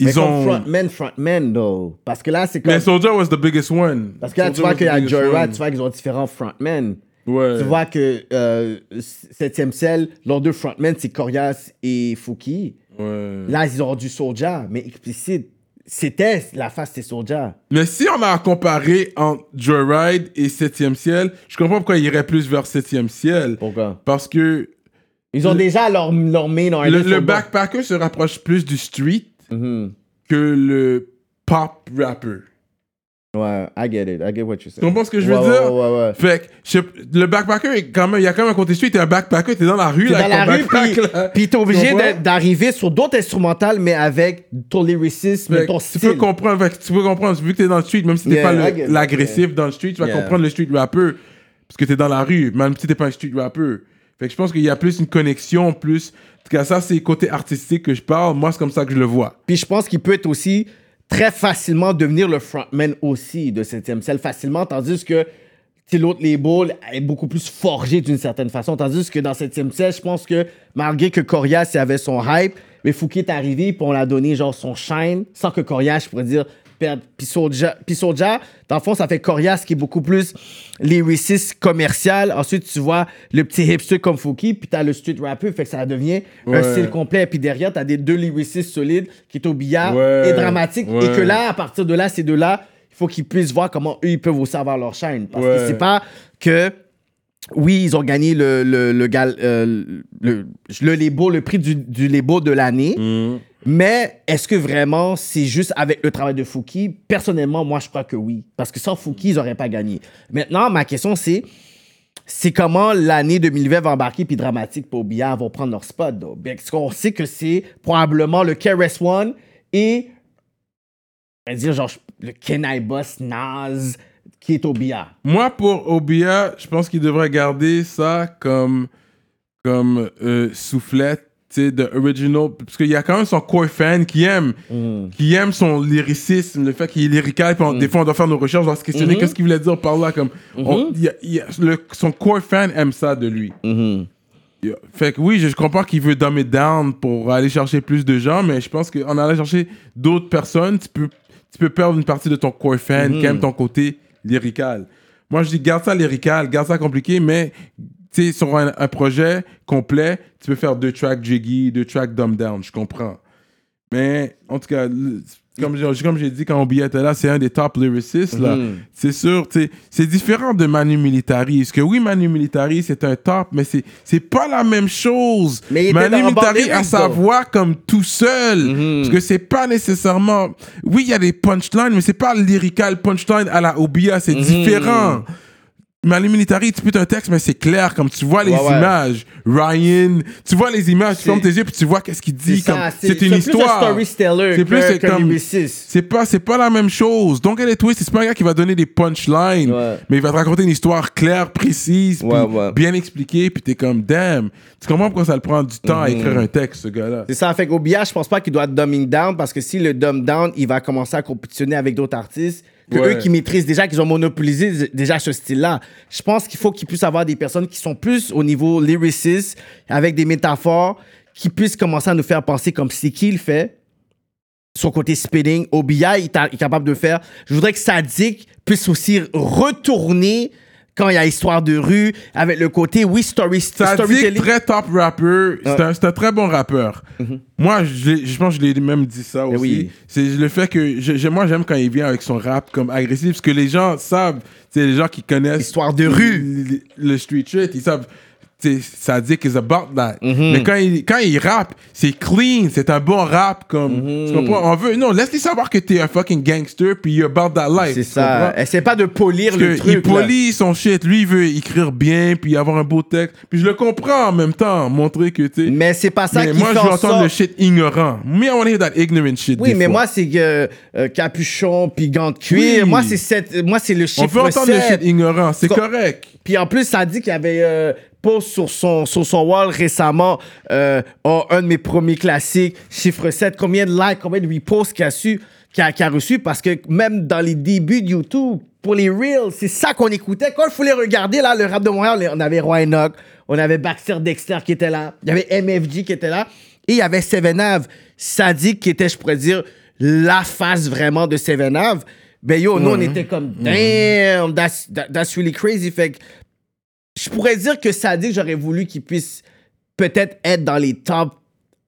Ils Mais comme ont... frontman, frontman, though. Parce que là, c'est comme. Mais Soulja was the biggest one. Parce que là, tu Soulja vois was qu'il y a biggest Joyride, one. tu vois qu'ils ont différents frontmen. Ouais. Tu vois que euh, Septième Ciel, leurs deux frontmen, c'est Corias et Fouki. Ouais. Là, ils ont du Soulja, mais explicite. C'était la face, c'était Soulja. Mais si on a à comparer entre Joyride et Septième Ciel, je comprends pourquoi il irait plus vers Septième Ciel. Pourquoi? Parce que Ils ont déjà leur, leur main artist le, le backpacker se rapproche plus du street Mhm. que le pop rapper. Ouais, I get it. I get what you Tu say. comprends ce que je veux Ouais, dire? Ouais, ouais, ouais. Fait que le backpacker, est quand même, il y a quand même un côté street, t'es un backpacker, t'es dans la rue, là, dans la rue, puis, t'es obligé Tu d'arriver sur d'autres instrumentales, mais avec ton lyricisme, Fait ton que tu style. peux comprendre, fait tu peux comprendre, vu que t'es dans le street, même si t'es Yeah, pas l'agressif dans le street, tu vas Yeah. comprendre le street rapper, parce que t'es dans la rue, même si t'es pas un street rapper. Fait que je pense qu'il y a plus une connexion, plus... En tout cas, ça, c'est le côté artistique que je parle. Moi, c'est comme ça que je le vois. Puis je pense qu'il peut être aussi très facilement devenir le frontman aussi de 7e ciel facilement, tandis que l'autre label est beaucoup plus forgé d'une certaine façon. Tandis que dans 7e ciel, je pense que malgré que Corias avait son hype, mais Fouki est arrivé puis on l'a donné genre son shine sans que Corias, je pourrais dire, perde. Puis Soulja, puis Soulja, dans le fond, ça fait Corias qui est beaucoup plus lyriciste commercial. Ensuite, tu vois le petit hipster comme Fouki, puis t'as le street rapper, fait que ça devient un style complet. Puis derrière, t'as des deux lyricistes solides qui est au billard Ouais, et dramatique. ouais. Et que là, à partir de là, ces deux-là, il faut qu'ils puissent voir comment eux, ils peuvent aussi avoir leur chaîne. Parce que c'est pas que. Oui, ils ont gagné le, le, le, gal- euh, le, le label, le prix du, du label de l'année. Mais est-ce que vraiment c'est juste avec le travail de Fouki? Personnellement, moi, je crois que oui. Parce que sans Fouki, ils n'auraient pas gagné. Maintenant, ma question, c'est c'est comment l'année 2020 va embarquer puis Dramatique pour Billard vont prendre leur spot. though? Parce qu'on sait que c'est probablement le KRS One et dire genre le Kenai Boss Nas qui est billard. Moi, pour Obia, je pense qu'il devrait garder ça comme, comme euh, soufflette, sais, de original. Parce qu'il y a quand même son core fan qui aime, qui aime son lyricisme, le fait qu'il est lyrical. Puis on- des fois, on doit faire nos recherches, on doit se questionner qu'est-ce qu'il voulait dire par là. Comme, on- il y a- il y a- le- son core fan aime ça de lui. Yeah. Fait que oui, je, comprends qu'il veut dumb it down pour aller chercher plus de gens, mais je pense qu'en allant chercher d'autres personnes, tu peux, tu peux perdre une partie de ton core fan qui aime ton côté lyrical. Moi, je dis garde ça lyrical, garde ça compliqué, mais sais, sur un, un projet complet, tu peux faire deux tracks jiggy, deux tracks dumb down, je comprends. Mais en tout cas, comme j'ai comme j'ai dit quand Obia était là, c'est un des top lyricists là. Mhm. C'est sûr, c'est différent de Manu Militari. Parce que oui, Manu Militari c'est un top, mais c'est c'est pas la même chose. Mais Manu Militari a sa voix comme tout seul. Mhm. Parce que c'est pas nécessairement. Oui, il y a des punchlines, mais c'est pas lyrical punchline à la Obia, c'est Mhm. différent. Manu Militari, tu peux un texte, mais c'est clair, comme tu vois les Ouais, ouais. images. Ryan, tu vois les images, tu fermes tes yeux, puis tu vois qu'est-ce qu'il dit. C'est une plus histoire. un storyteller C'est plus c'est comme-. C'est pas, pas la même chose. Donc, elle est twist, c'est pas un gars qui va donner des punchlines, Ouais. mais il va te raconter une histoire claire, précise, bien expliquée, puis t'es comme, damn. Tu comprends pourquoi ça le prend du temps à Mhm. écrire un texte, ce gars-là? C'est ça, fait qu'Obia, je pense pas qu'il doit être dumbing down parce que si le dumb down, il va commencer à compétitionner avec d'autres artistes que Ouais. eux qui maîtrisent déjà, qu'ils ont monopolisé déjà ce style-là. Je pense qu'il faut qu'il puisse avoir des personnes qui sont plus au niveau lyricist, avec des métaphores, qui puissent commencer à nous faire penser comme c'est qui le fait. Son côté spinning, t'a- il est capable de faire. Je voudrais que Sadik puisse aussi retourner quand il y a histoire de rue, avec le côté, oui, story, storytelling. très top rapper. C'est un, c'est un très bon rappeur. Moi, je, pense que je l'ai même dit ça aussi. Mhm. oui. C'est le fait que je- moi, j'aime quand il vient avec son rap comme agressif, parce que les gens savent, c'est les gens qui connaissent Histoire de rue. le, le street shit, ils savent. Ça dit is about that. Mhm. Mais quand il, quand il rappe, c'est clean, c'est un bon rap. Comme, tu comprends? On veut, non, laisse-les savoir que t'es un fucking gangster, puis you're about that life. C'est ça. Essaie pas de polir Parce le truc. il polit son shit. Lui, il veut écrire bien, puis avoir un beau texte. Puis je le comprends en même temps, montrer que, tu. Mais c'est pas ça Mais qui moi, je veux en entendre le shit ignorant. Want to hear that ignorant shit. Oui, mais fois. moi, c'est euh, capuchon puis gants de cuir. Oui. Moi, c'est cette, moi, c'est le chiffre On veut entendre le 7. shit ignorant. C'est Co- correct. Puis en plus, ça dit qu'il y avait euh, post sur son, sur son wall récemment euh, oh, un de mes premiers classiques, chiffre 7. Combien de likes, combien de reposts qu'il a, su, qu'il a, a reçu? Parce que même dans les débuts de YouTube, pour les Reels, c'est ça qu'on écoutait. Quand il fallait regarder là, le rap de Montréal, on avait Roy Enoch, on avait Baxter Dexter qui était là, il y avait MFG qui était là, et il y avait Seven Ave, Sadik qui était, je pourrais dire, la face vraiment de Seven Ave. Ben yo, nous, on était comme, damn, that's, that- that's really crazy. Fait que je pourrais dire que Sadik, j'aurais voulu qu'il puisse peut-être être dans les top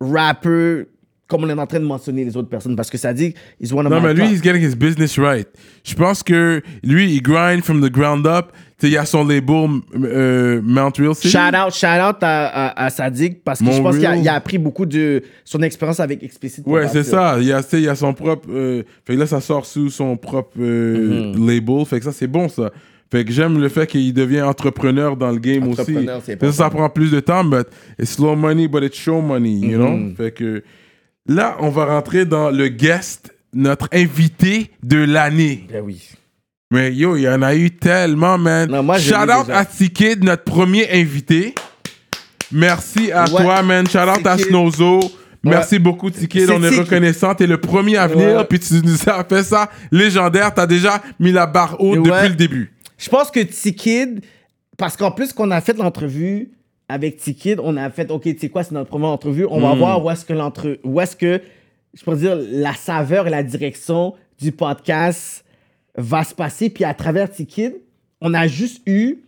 rappers, comme on est en train de mentionner les autres personnes, parce que Sadik, is one of Non, my mais lui, top. he's getting his business right. Je pense que lui, il grind from the ground up. Tu sais, il y a son label euh, Mount Real City. Shout out, shout out à, à, à Sadik, parce que Mon je pense qu'il a, real. il a appris beaucoup de son expérience avec Explicit. Ouais, c'est ça. Il y, a, il y a son propre. euh, fait que là, ça sort sous son propre euh, Mhm. label. Fait que ça, c'est bon, ça. Fait que j'aime le fait qu'il devient entrepreneur dans le game aussi. Ça, ça prend plus de temps, mais it's slow money, but it's show money, you know? Mhm. Fait que là, on va rentrer dans le guest, notre invité de l'année. Ben oui. Mais yo, il y en a eu tellement, man. Non, moi, Shout out déjà. à T-Kid, notre premier invité. Merci à Ouais. toi, man. Shout out à. Snozo. Merci beaucoup, T-Kid. C'est On est T-Kid. reconnaissant. T'es le premier à venir. Ouais. Puis tu nous as fait ça légendaire. T'as déjà mis la barre haute Ouais. depuis le début. Je pense que T-Kid, parce qu'en plus qu'on a fait l'entrevue avec T-Kid, on a fait, OK, tu sais quoi, c'est notre première entrevue, on Hmm. va voir où est-ce que l'entre... où est-ce que, je peux dire, la saveur et la direction du podcast va se passer. Puis à travers T-Kid, on a juste eu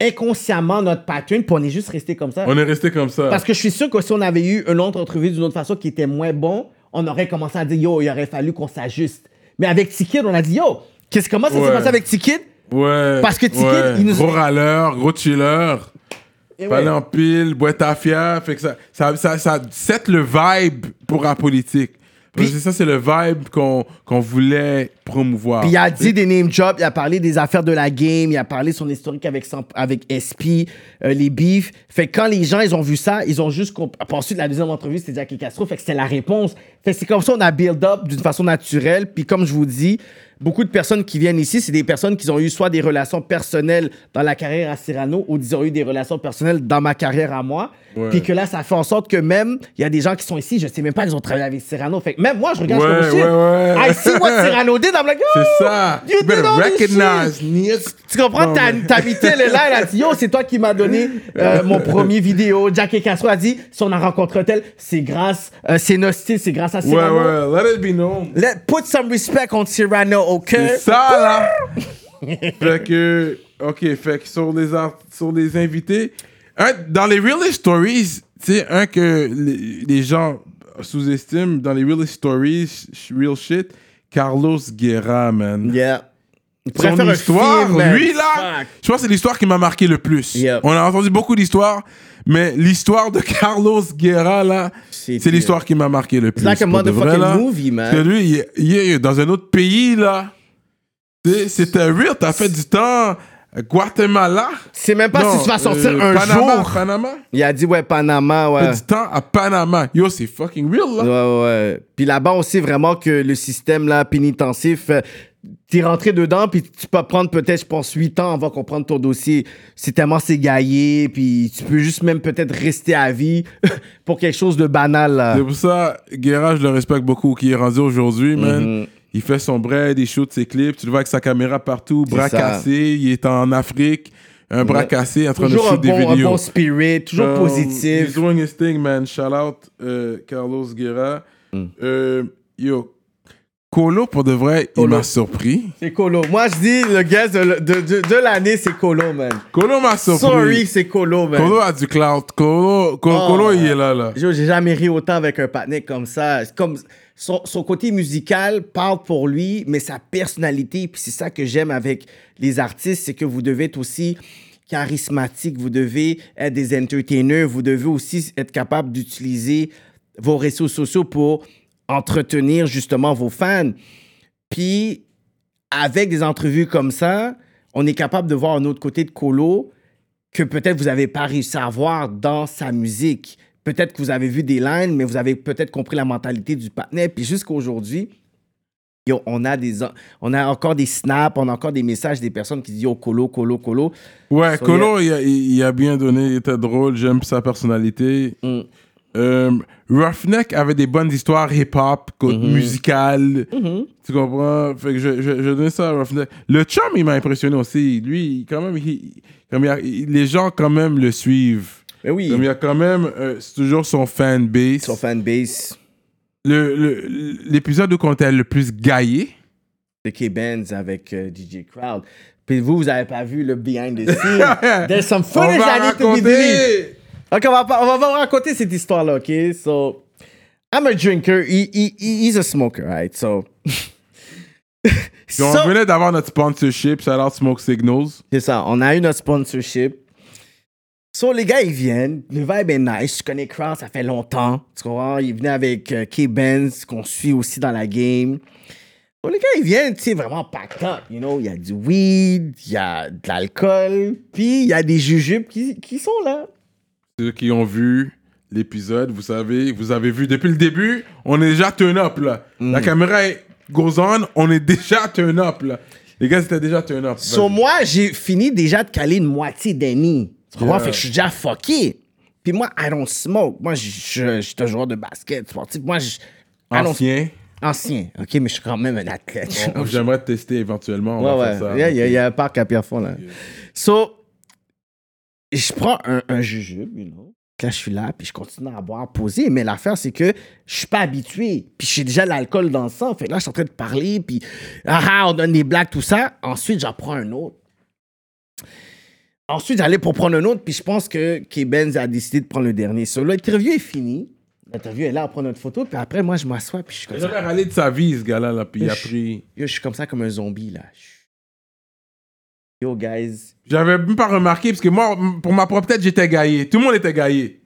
inconsciemment notre pattern, puis on est juste resté comme ça. On est resté comme ça. Parce que je suis sûr que si on avait eu une autre entrevue d'une autre façon qui était moins bon, on aurait commencé à dire, yo, il aurait fallu qu'on s'ajuste. Mais avec T-Kid, on a dit, yo, qu'est-ce, comment ça s'est Ouais. passé avec T-Kid? Ouais. Parce que T-Kid, ouais. il nous- Gros râleur, gros chiller. Fallait ouais. en pile, boîte à fier. Fait que ça, ça, ça, ça set le vibe pour la politique. Parce que ça, c'est le vibe qu'on qu'on voulait promouvoir. Puis il a dit des name jobs, il a parlé des affaires de la game, il a parlé de son historique avec, avec SP, euh, les beefs. Fait que quand les gens, ils ont vu ça, ils ont juste... Puis ensuite, la deuxième entrevue, c'était Jackie Castro. Fait que c'était la réponse. Fait que c'est comme ça, on a build up d'une façon naturelle. Puis comme je vous dis, beaucoup de personnes qui viennent ici, c'est des personnes qui ont eu soit des relations personnelles dans la carrière à Cyrano ou ils ont eu des relations personnelles dans ma carrière à moi. Ouais. Puis que là, ça fait en sorte que même, il y a des gens qui sont ici, je sais même pas qu'ils ont travaillé avec Cyrano. Fait que même moi, je regarde Ouais, ce ouais, ouais. I see what Cyrano did. I'm like, C'est oh, ça. You You better did all this recognize, nigga. tu comprends? T'as invité le live, elle a dit Yo, c'est toi qui m'as donné euh, mon premier vidéo. Jack et Castro a dit Si on a rencontré un tel, c'est grâce, euh, c'est style, c'est grâce à Ouais, Cyrano. ouais, let it be known. Let, put some respect on Cyrano, OK? C'est ça, là. fait que, ok, fait que sur les, art- sur les invités, un, dans les realist stories, tu sais, un que les, les gens sous-estiment, dans les realist stories, real shit, Carlos Guerra, man. Yeah. Il pourrait Son faire un histoire, film, man. lui là, Fuck. je pense que c'est l'histoire qui m'a marqué le plus. Yep. On a entendu beaucoup d'histoires, mais l'histoire de Carlos Guerra là, C'est c'est l'histoire qui m'a marqué le plus. like a pour de vrai, motherfucking là. movie, man. Parce que lui, il, est- il est dans un autre pays là. C'était real, t'as fait du temps. à Guatemala? C'est même pas Non, si tu vas sortir euh, un Panama, jour. Panama? Il a dit, ouais, Panama, ouais. Fait du temps à Panama. Yo, c'est fucking real là. Ouais, ouais. Puis là-bas, on sait vraiment que le système là, pénitensif, euh, t'es rentré dedans, puis tu peux prendre peut-être, je pense, 8 ans avant qu'on prenne ton dossier. C'est tellement c'est gaillé, puis tu peux juste même peut-être rester à vie pour quelque chose de banal. C'est pour ça, Guerra, je le respecte beaucoup, qui est rendu aujourd'hui, man. Mhm. Il fait son bread, il shoot ses clips, tu le vois avec sa caméra partout, bras cassé, il est en Afrique, un bras Ouais. cassé en train Toujours de un shoot des bon, un vidéos. bon spirit, toujours Um, positif. He's doing his thing, man. Shout out euh, Carlos Guerra. Mm. Euh, yo, Colo, pour de vrai, il m'a surpris. C'est Colo. Moi, je dis, le gars de, de, de, de l'année, c'est Colo, man. Colo m'a surpris. Sorry, c'est Colo, man. Colo a du clout. Colo, Colo, Oh. Colo, il est là, là. J'ai jamais ri autant avec un partenaire comme ça. Comme son, son côté musical parle pour lui, mais sa personnalité, puis c'est ça que j'aime avec les artistes, c'est que vous devez être aussi charismatique, vous devez être des entertainers, vous devez aussi être capable d'utiliser vos réseaux sociaux pour entretenir justement vos fans. Puis, avec des entrevues comme ça, on est capable de voir un autre côté de Colo que peut-être vous n'avez pas réussi à voir dans sa musique. Peut-être que vous avez vu des lines, mais vous avez peut-être compris la mentalité du partenaire. Puis jusqu'à aujourd'hui, on a, des, on a encore des snaps, on a encore des messages des personnes qui disent Yo, Colo, Colo, Colo. Ouais, So, Colo, il, a, il- il a bien donné, il était drôle, j'aime sa personnalité. Mm. Euh, Roughneck avait des bonnes histoires hip-hop, co- Mm-hmm. musicales. Tu comprends? Fait que je, je, je donnais ça à Roughneck. Le chum, il m'a impressionné aussi. Lui, quand même, il- comme il y a- il- les gens, quand même, le suivent. Mais oui, Comme il y a quand même, euh, c'est toujours son fanbase. son fanbase Le- le- L'épisode où on était le plus gaillé, de K-Benz avec euh, DJ Crowd. Puis vous, vous n'avez pas vu le behind the scenes. There's some footage I need to be Ok, on va, on va vous raconter cette histoire-là, ok? So, I'm a drinker. He, he- he- he's a smoker, right? So. Puis on So- venait d'avoir notre sponsorship, shout out Smoke Signals. C'est ça, on a eu notre sponsorship. So, les gars, ils viennent. Le vibe est nice. Je connais Crown, ça fait longtemps. Tu comprends? Ils venaient avec euh, K-Benz, qu'on suit aussi dans la game. So, les gars, ils viennent, tu sais, vraiment packed up. You know, il y a du weed, il y a de l'alcool, puis il y a des jujubes qui, qui sont là. Ceux qui ont vu l'épisode, vous savez, vous avez vu depuis le début, on est déjà turn up là. Mm. La caméra est goes on, on est déjà turn up là. Les gars, c'était déjà turn up. So, Vas-y. moi, j'ai fini déjà de caler une moitié d'ennemi. Tu comprends? Yeah. Fait que je suis déjà fucké. Puis moi, I don't smoke. Moi, je suis un joueur de basket sportif. Moi, je. I don't- Ancien. Ancien, ok, mais je suis quand même un athlète. On- J'aimerais te tester éventuellement. On Ouais, va ouais. faire ça. Il y a- il y, a- un parc à Pierrefonds, là. So, je prends un, un jujube, you know. Là, je suis là, puis je continue à boire, poser. Mais l'affaire, c'est que je suis pas habitué. Puis j'ai déjà l'alcool dans le sang. Fait que là, je suis en train de parler, puis ah, ah, on donne des blagues, tout ça. Ensuite, j'en prends un autre. Ensuite, j'allais pour prendre un autre, puis je pense que K-Benz a décidé de prendre le dernier. So, l'interview est finie. L'interview est là, on prend notre photo, puis après, moi, je m'assois, puis je suis comme Il ça. a jamais râlé de sa vie, ce gars-là, là, puis il a Je- pris. Yo, je suis comme ça comme un zombie, là. Yo, guys. J'avais même pas remarqué, parce que moi, pour ma propre tête, j'étais gaillé. Tout le monde était gaillé.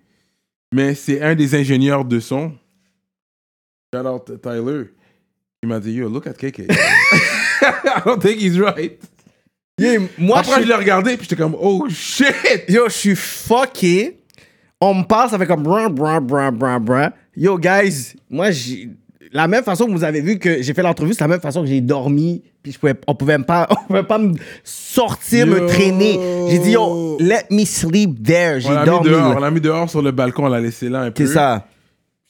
Mais c'est un des ingénieurs de son, shout out Tyler, qui m'a dit Yo, look at KK. I don't think he's right. Yeah, moi, Après, je l'ai regardé, puis j'étais comme Oh shit! Yo, je suis fucké. On me parle, ça fait comme bran, bran, bran, bran, bran. Yo, guys, moi, j'ai. La même façon que vous avez vu que j'ai fait l'entrevue, c'est la même façon que j'ai dormi. Puis je pouvais, on pouvait pas, on pouvait pas me sortir, me traîner. J'ai dit, yo, let me sleep there. J'ai On l'a mis dormi. dehors, là. on l'a mis dehors sur le balcon, on l'a laissé là un peu. C'est ça.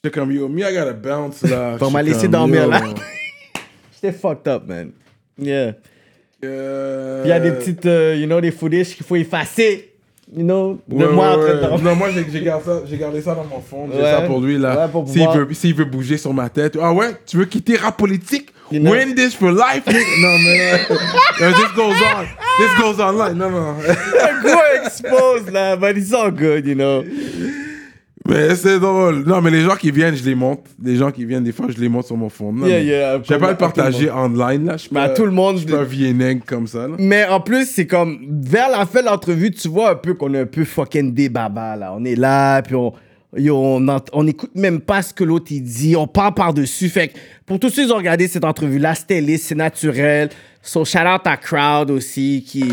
J'étais comme Yo, me, I gotta bounce là. On m'a laissé dormir, yo. là. J'étais fucked up, man. Yeah. Euh, Puis il y a des petites, euh, you know, des footage qu'il faut effacer. You know, de ouais, moi en ouais, train de. Non, moi j'ai gardé, ça- gardé ça dans mon fond. J'ai Ouais. ça pour lui là. S'il pouvoir- veut, veut bouger sur ma tête. Ah ouais, tu veux quitter rap politique? You know. Win this for life? non, mais. No, this goes on. This goes online. Non, non. Go expose là, but it's all good, you know. Mais c'est drôle. Non, mais les gens qui viennent, je les monte. Les gens qui viennent, des fois, je les monte sur mon fond. Non, Yeah, mais yeah, Je vais pas le tout partager online, là. Je suis Mais à pas- tout le monde, Je suis pas comme ça, là. Mais en plus, c'est comme, vers la fin de l'entrevue, tu vois un peu qu'on est un peu fucking des babas, là. On est là, puis on, yo, on, ent- on écoute même pas ce que l'autre il dit, on parle par-dessus. Fait que pour tous ceux qui ont regardé cette entrevue-là, c'était lisse, c'est naturel. So, shout out à Crowd aussi, qui.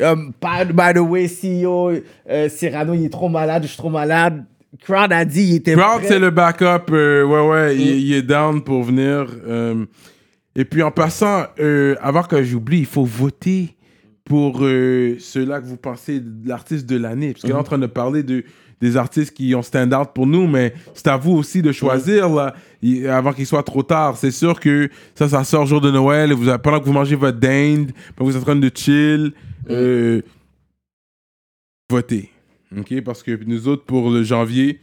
Um, by, by the way, CEO, euh, Cyrano, il est trop malade, je suis trop malade. Crowd a dit, il était. Crowd, c'est le backup. euh, ouais, ouais, Mm. il, il est down pour venir. euh, et puis, en passant, euh, avant que j'oublie, il faut voter pour euh, ceux-là que vous pensez de l'artiste de l'année. Parce qu'on est Mm-hmm. en train de parler de, des artistes qui ont stand out pour nous, mais c'est à vous aussi de choisir, là, y- avant qu'il soit trop tard. C'est sûr que ça, ça sort jour de Noël, et vous, pendant que vous mangez votre dinde, pendant que vous êtes en train de chill, euh, votez. OK? Parce que nous autres, pour le janvier,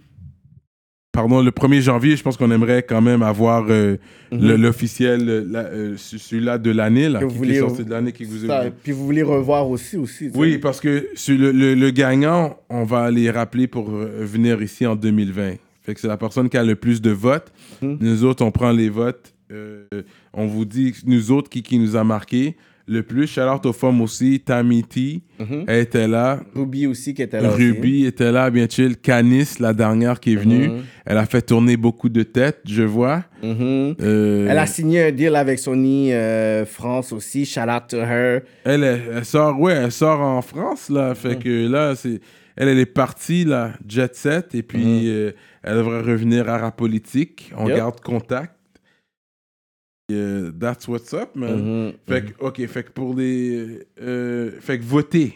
pardon, le 1er janvier, je pense qu'on aimerait quand même avoir euh, le- l'officiel, euh, euh, ce- celui-là de l'année, là, Que qui est sorti de l'année, qui vous Ça, puis vous voulez revoir aussi, aussi. sais. Oui, parce que sur le, le- le gagnant, on va les rappeler pour venir ici en 2020. Fait que c'est la personne qui a le plus de votes. Mhm. Nous autres, on prend les votes. euh, on vous dit, nous autres, qui, qui nous a marqué le plus. Shout out aux femmes aussi. Tammy T, Mhm. elle était là. Ruby aussi qui était là. aussi. Ruby était là, bien chill. Canis, la dernière qui est venue. Mhm. Elle a fait tourner beaucoup de têtes, je vois. Mhm. Euh, Elle a signé un deal avec Sony euh, France aussi. Shout out to her. Elle, elle, elle sort, ouais, elle sort en France, là. Fait que là, c'est, elle, elle est partie, là, jet set, et puis euh, elle devrait revenir à Rapolitique. On Yep. garde contact. That's what's up, man. Mhm. Fait que, ok, fait que pour les. euh, fait que voter.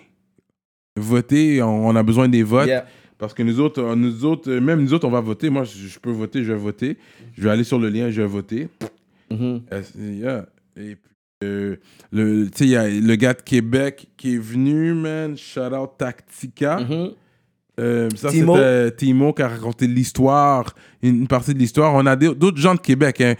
Voter, on, on a besoin des votes. Yeah. Parce que nous autres, euh, nous autres, euh, même nous autres, on va voter. Moi, je, je peux voter, je vais voter. Je vais aller sur le lien, je vais voter. Mhm. Euh, yeah. Et puis, euh, le, tu sais, il y a le gars de Québec qui est venu, man. Shout out Tactica. Euh, ça, Timo. c'était Timo qui a raconté l'histoire, une, partie de l'histoire. On a d'autres gens de Québec. hein.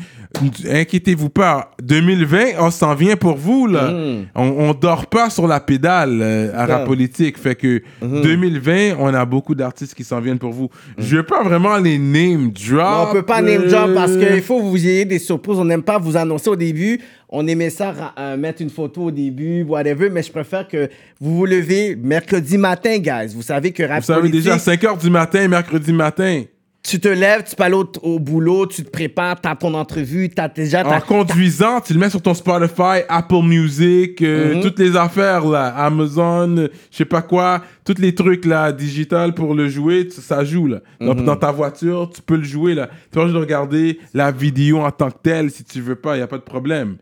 Inquiétez-vous pas. 2020, on s'en vient pour vous, là. Mhm. On, on dort pas sur la pédale euh, à rap politique. Fait que Mhm. 2020, on a beaucoup d'artistes qui s'en viennent pour vous. Je veux pas vraiment les name drop. Non, on peut pas name drop parce euh, qu'il faut que vous ayez des surprises. On n'aime pas vous annoncer au début. On aimait ça euh, mettre une photo au début, whatever, mais je préfère que vous vous levez mercredi matin, guys. Vous savez que rap Vous savez déjà, 5 h du matin, mercredi matin. tu te lèves, tu peux aller au, au boulot, tu te prépares, t'as ton entrevue, t'as déjà En ta... conduisant, tu le mets sur ton Spotify, Apple Music, euh, Mhm. toutes les affaires là, Amazon, euh, je sais pas quoi, tous les trucs là, digital pour le jouer, tu- ça joue là. Dans, Mhm. dans ta voiture, tu peux le jouer là. Tu peux juste regarder la vidéo en tant que telle si tu veux pas, y a pas de problème.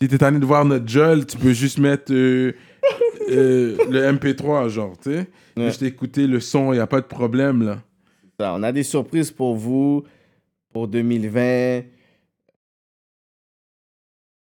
Si t'es tanné de voir notre Joel, tu peux juste mettre euh, euh, le MP3 genre, tu sais. Ouais. Juste écouter le son, y a pas de problème là. Ça, On a des surprises pour vous pour 2020.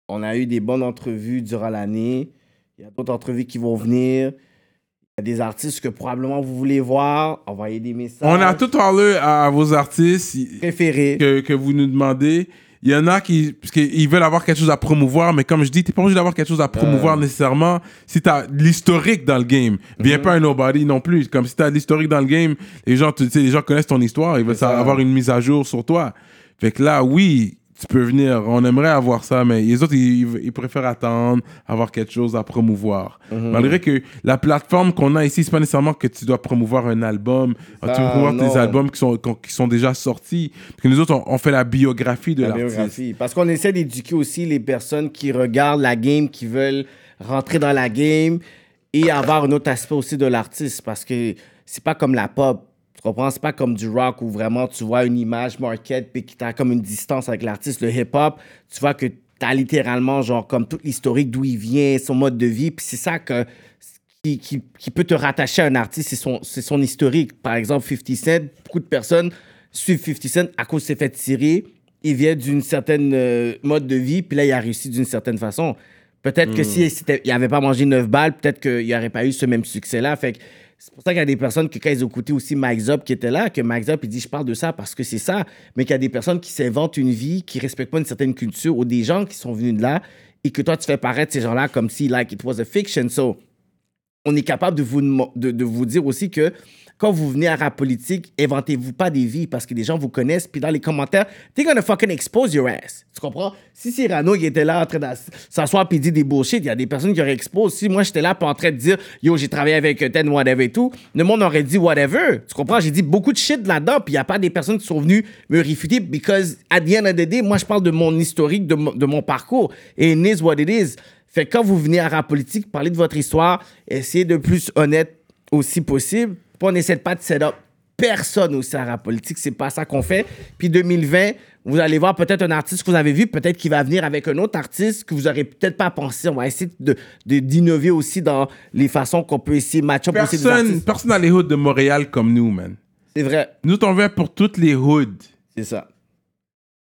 On a eu des bonnes entrevues durant l'année. Il y a d'autres entrevues qui vont venir. Il y a des artistes que probablement vous voulez voir. Envoyez des messages. On a tout parlé à, à vos artistes. préférés. que, que vous nous demandez. Il y en a qui parce qu'ils veulent avoir quelque chose à promouvoir, mais comme je dis, t'es pas obligé d'avoir quelque chose à promouvoir nécessairement si t'as de l'historique dans le game. Viens pas un nobody non plus. Comme si t'as de l'historique dans le game, les gens, tu sais, les gens connaissent ton histoire, ils veulent ça. avoir une mise à jour sur toi. Fait que là, oui, tu peux venir. On aimerait avoir ça, mais les autres, ils, ils préfèrent attendre, avoir quelque chose à promouvoir. Malgré que la plateforme qu'on a ici, c'est pas nécessairement que tu dois promouvoir un album. tu peux Ah, promouvoir non. tes albums qui sont, qui sont déjà sortis. Parce que nous autres, on, on fait la biographie de La l'artiste. Parce qu'on essaie d'éduquer aussi les personnes qui regardent la game, qui veulent rentrer dans la game et avoir un autre aspect aussi de l'artiste. Parce que c'est pas comme la pop. Tu comprends? C'est pas comme du rock où vraiment tu vois une image market puis qui t'a comme une distance avec l'artiste. Le hip-hop, tu vois que t'as littéralement genre comme tout l'historique d'où il vient, son mode de vie. Puis c'est ça que qui, qui, qui peut te rattacher à un artiste, c'est son, c'est son historique. Par exemple, 50 Cent, beaucoup de personnes suivent 50 Cent à cause qu'il s'est fait tirer. Il vient d'une certaine euh, mode de vie, puis là, il a réussi d'une certaine façon. Peut-être que s'il n'avait pas mangé 9 balles, peut-être qu'il n'aurait pas eu ce même succès-là. Fait que c'est pour ça qu'il y a des personnes que quand ils ont écouté aussi Mike Zop qui était là, que Mike Zop, il dit, je parle de ça parce que c'est ça. Mais qu'il y a des personnes qui s'inventent une vie, qui respectent pas une certaine culture, ou des gens qui sont venus de là, et que toi, tu fais paraître ces gens-là comme si, like, it was a fiction. So, on est capable de vous, de, de vous dire aussi que quand vous venez à rap politique, inventez-vous pas des vies parce que les gens vous connaissent. Puis dans les commentaires, t'es gonna fucking expose your ass. Tu comprends? Si Cyrano qui était là en train de s'asseoir puis dire des bullshit, il y a des personnes qui auraient exposé. Si moi j'étais là pas en train de dire yo, j'ai travaillé avec Ten, whatever et tout, le monde aurait dit whatever. Tu comprends? J'ai dit beaucoup de shit là-dedans, puis il y a pas des personnes qui sont venues me réfuter because at the end of the day, moi je parle de mon historique, de, mon- parcours. Et it is what it is. Fait quand vous venez à rap politique, parlez de votre histoire, essayez de plus honnête aussi possible. On n'essaie pas de set up personne aussi à rap politique. C'est pas ça qu'on fait. Puis 2020, vous allez voir peut-être un artiste que vous avez vu, peut-être qu'il va venir avec un autre artiste que vous aurez peut-être pas pensé. On va essayer de de- d'innover aussi dans les façons qu'on peut essayer de match up Personne, personne dans les hoods de Montréal comme nous, man. C'est vrai. Nous, on veut pour toutes les hoods. C'est ça.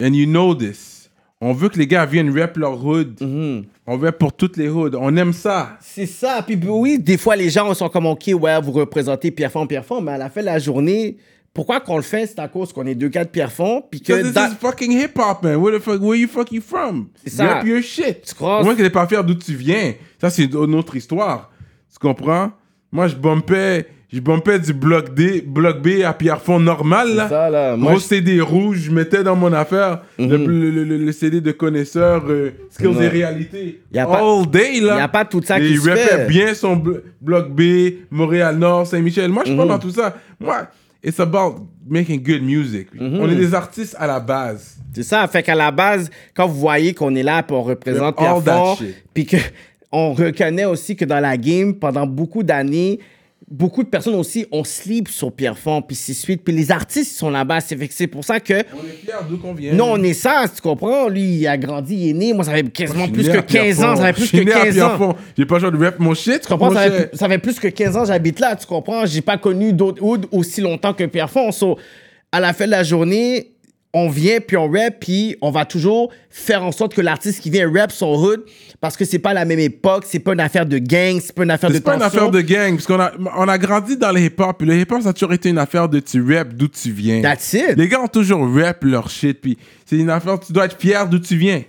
And you know this. On veut que les gars viennent rap leur hood. Mhm. On veut pour toutes les hoods. On aime ça. C'est ça. Puis oui, des fois, les gens sont comme, OK, ouais, vous représentez Pierrefonds, Pierrefonds, mais à la fin de la journée, pourquoi qu'on le fait? C'est à cause qu'on est deux gars de Pierrefonds, puis que... This is fucking hip hop, man. Where the fuck, where you fuck you from? C'est ça. Rap your shit. Tu crois? Moi, que pas fier d'où tu viens. Ça, c'est une autre histoire. Tu comprends? Moi, je bumpais, je bumpais du bloc D, bloc B à Pierrefonds normal, là. ça, là. Moi, Gros je- CD rouge, je mettais dans mon affaire le, le- le- le CD de connaisseur, euh, skills et réalité. Y a pas- All day, là. y a pas tout ça Et qui il se fait. bien son blo- bloc B, Montréal-Nord, Saint-Michel. Moi, je suis pas Mhm. dans tout ça. Moi, it's about making good music. Mhm. On est des artistes à la base. C'est ça. Fait qu'à la base, quand vous voyez qu'on est là, puis on représente Pierrefonds, puis que on reconnaît aussi que dans la game, pendant beaucoup d'années, beaucoup de personnes aussi ont sleep sur Pierrefonds, puis c'est suite. Puis les artistes sont là-bas. C'est fait que c'est pour ça que... On est fiers d'où qu'on vient. Non, on est ça, tu comprends? Lui, il a grandi, il est né. Moi, ça fait quasiment plus que à 15 ans. Ça fait plus que né à 15 ans. J'ai pas le choix de rap mon shit. Tu comprends? Ça fait, ça fait plus que 15 ans j'habite là, tu comprends? J'ai pas connu d'autres hoods aussi longtemps que Pierrefonds. So, à la fin de la journée, on vient, puis on rap, puis on va toujours faire en sorte que l'artiste qui vient rap son hood, parce que c'est pas la même époque, c'est pas une affaire de gang, c'est pas une affaire de C'est pas une affaire de gang, parce qu'on a, on a grandi dans le hip-hop, puis le hip-hop, ça a toujours été une affaire de tu rap d'où tu viens. That's it. Les gars ont toujours rap leur shit, puis c'est une affaire, tu dois être fier d'où tu viens.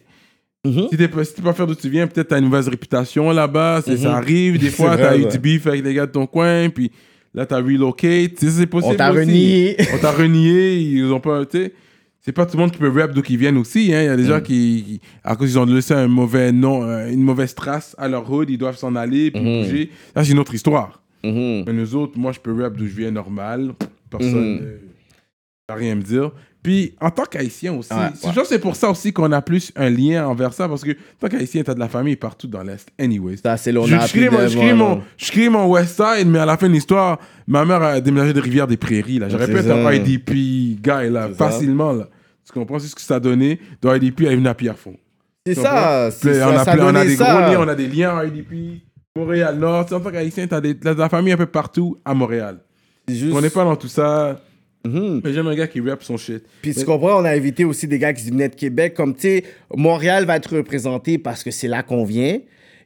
Mhm. Si t'es pas, si t'es pas fier d'où tu viens, peut-être t'as une mauvaise réputation là-bas, c'est- ça arrive, des fois t'as eu du beef avec les gars de ton coin, puis là t'as relocate, c'est possible On t'a renié. On t'a renié, ils ont pas. C'est pas tout le monde qui peut rap d'où ils viennent aussi. Hein. Il y a des gens Mm. qui, qui- à cause ils ont laissé un mauvais nom, euh, une mauvaise trace à leur hood, ils doivent s'en aller puis Mm-hmm. bouger. Ça, c'est une autre histoire. Mhm. Mais nous autres, moi, je peux rap d'où je viens normal. Personne Mhm. ne va rien me dire. Puis, en tant qu'haïtien aussi, Ouais, c'est- ouais. je pense que c'est pour ça aussi qu'on a plus un lien envers ça, parce que tant qu'haïtien, t'as de la famille partout dans l'Est. Anyways. Ça, c'est l'on je a crée appris mon, de- je crée mon, je crée mon West Side, mais à la fin de l'histoire, ma mère a déménagé de Rivière-des-Prairies. Là. J'aurais pu être un IDP guy, là, C'est ça. facilement. Là. Tu comprends? Ce que ça a donné? De IDP, elle est venue à Pierrefonds. C'est ça, c'est ça, on, a, ça plein- on a donnait des gros liens, on a des liens à IDP, Montréal-Nord. Tu sais, En tant qu'haïtien, t'as des- t'as de la famille un peu partout à Montréal. Juste- On n'est pas dans tout ça. Mhm. Mais j'aime un gars qui rap son shit. Puis tu comprends, on a invité aussi des gars qui venaient de Québec. Comme tu sais, Montréal va être représenté parce que c'est là qu'on vient.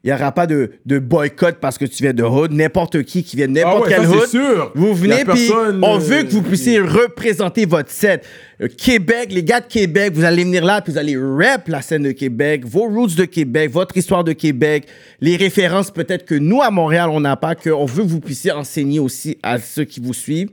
Il n'y aura pas de, de boycott parce que tu viens de Hood. N'importe qui qui vient de Ah n'importe ouais, quel ça, Hood. c'est sûr. Vous venez, puis on euh, veut que vous puissiez représenter votre set. Euh, Québec, les gars de Québec, vous allez venir là, puis vous allez rap la scène de Québec, vos roots de Québec, votre histoire de Québec, les références peut-être que nous, à Montréal, on n'a pas, qu'on veut que vous puissiez enseigner aussi à ceux qui vous suivent.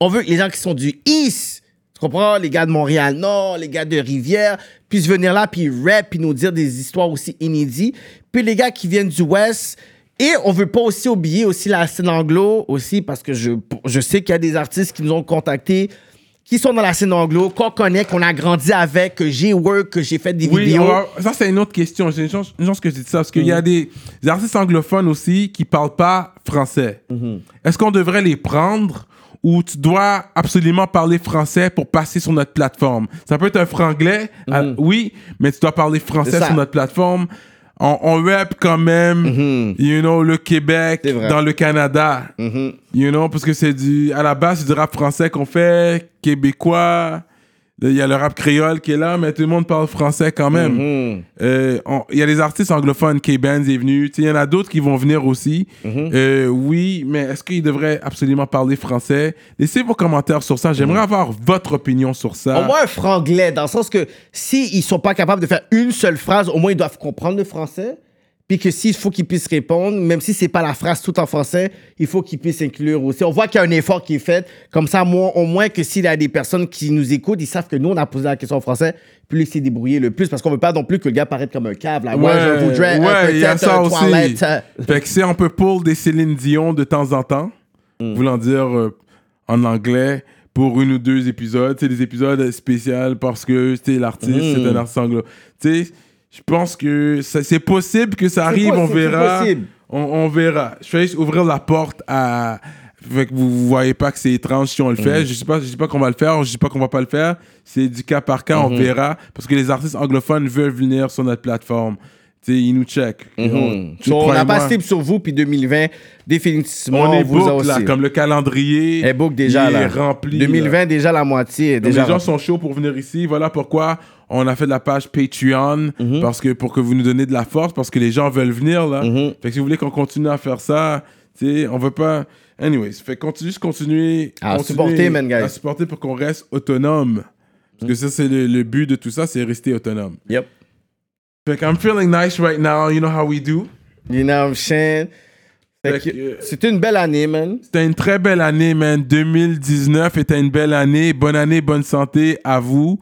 On veut que les gens qui sont du East, tu comprends, les gars de Montréal-Nord, les gars de Rivière, puissent venir là, puis rap, puis nous dire des histoires aussi inédites. Puis les gars qui viennent du West, et on veut pas aussi oublier aussi la scène anglo aussi, parce que je, je sais qu'il y a des artistes qui nous ont contactés, qui sont dans la scène anglo, qu'on connaît, qu'on a grandi avec, que j'ai work, que j'ai fait des Oui, vidéos. ça c'est une autre question. C'est une chance, une chance que je dis ça parce qu'il y Mm. a des, des artistes anglophones aussi qui parlent pas français. Mm-hmm. Est-ce qu'on devrait les prendre? Ou tu dois absolument parler français pour passer sur notre plateforme Ça peut être un franglais, ah, oui, mais tu dois parler Mm-hmm. Français ça. sur notre plateforme. On, on rap quand même, you know, le Québec Mm-hmm. Dans le Canada. Mhm. You know, parce que c'est du. À la base, c'est du rap français qu'on fait, québécois. Il y a le rap créole qui est là, mais tout le monde parle français quand même. Mhm. Euh, Il y a des artistes anglophones, K-Benz est venu. Il y en a d'autres qui vont venir aussi. Mhm. Euh, oui, mais est-ce qu'ils devraient absolument parler français? Laissez vos commentaires sur ça. J'aimerais avoir votre opinion sur ça. Au moins un franglais, dans le sens que s'ils ils sont pas capables de faire une seule phrase, au moins ils doivent comprendre le français. Puis que s'il faut qu'il puisse répondre, même si c'est pas la phrase tout en français, il faut qu'il puisse inclure aussi. On voit qu'il y a un effort qui est fait. Comme ça, moi, au moins que s'il y a des personnes qui nous écoutent, ils savent que nous, on a posé la question en français, puis il s'est débrouillé le plus. Parce qu'on veut pas non plus que le gars paraisse comme un cave. Là. Ouais, je voudrais ouais, il y a ça un aussi. toilette. euh, Fait que si on peut pull des Céline Dion de temps en temps, Mm. voulant dire euh, en anglais, pour une ou deux épisodes, c'est des épisodes spéciaux parce que c'est l'artiste, Mm. c'est un artiste anglo. Tu sais, je pense que c'est possible que ça arrive, on possible, verra. possible. On, on verra. Je vais juste ouvrir la porte à. Fait que vous, vous voyez pas que c'est étrange si on le Mm. fait. Je sais pas, je sais pas qu'on va le faire, je sais pas qu'on va pas le faire. C'est du cas par cas, on verra. Parce que les artistes anglophones veulent venir sur notre plateforme. Tu sais, ils nous checkent. Mhm. So, on n'a pas slip sur vous, puis 2020, définitivement, On est vous a book, aussi. là, comme le calendrier est book déjà, il là. est rempli. 2020, là. déjà la moitié. est Donc, déjà les gens rempli. sont chauds pour venir ici. Voilà pourquoi on a fait de la page Patreon Mhm. parce que pour que vous nous donnez de la force, parce que les gens veulent venir là. Fait que si vous voulez qu'on continue à faire ça, tu sais, on veut pas. Anyways, fait continue, juste continuer À continuer supporter, man, guys. à supporter pour qu'on reste autonome. Parce que ça, c'est le, le but de tout ça, c'est rester autonome. Yep. Fait I'm feeling nice right now. You know how we do. You know what I'm saying? C'était une belle année, man. C'était une très belle année, man. 2019 était une belle année. Bonne année, bonne santé à vous.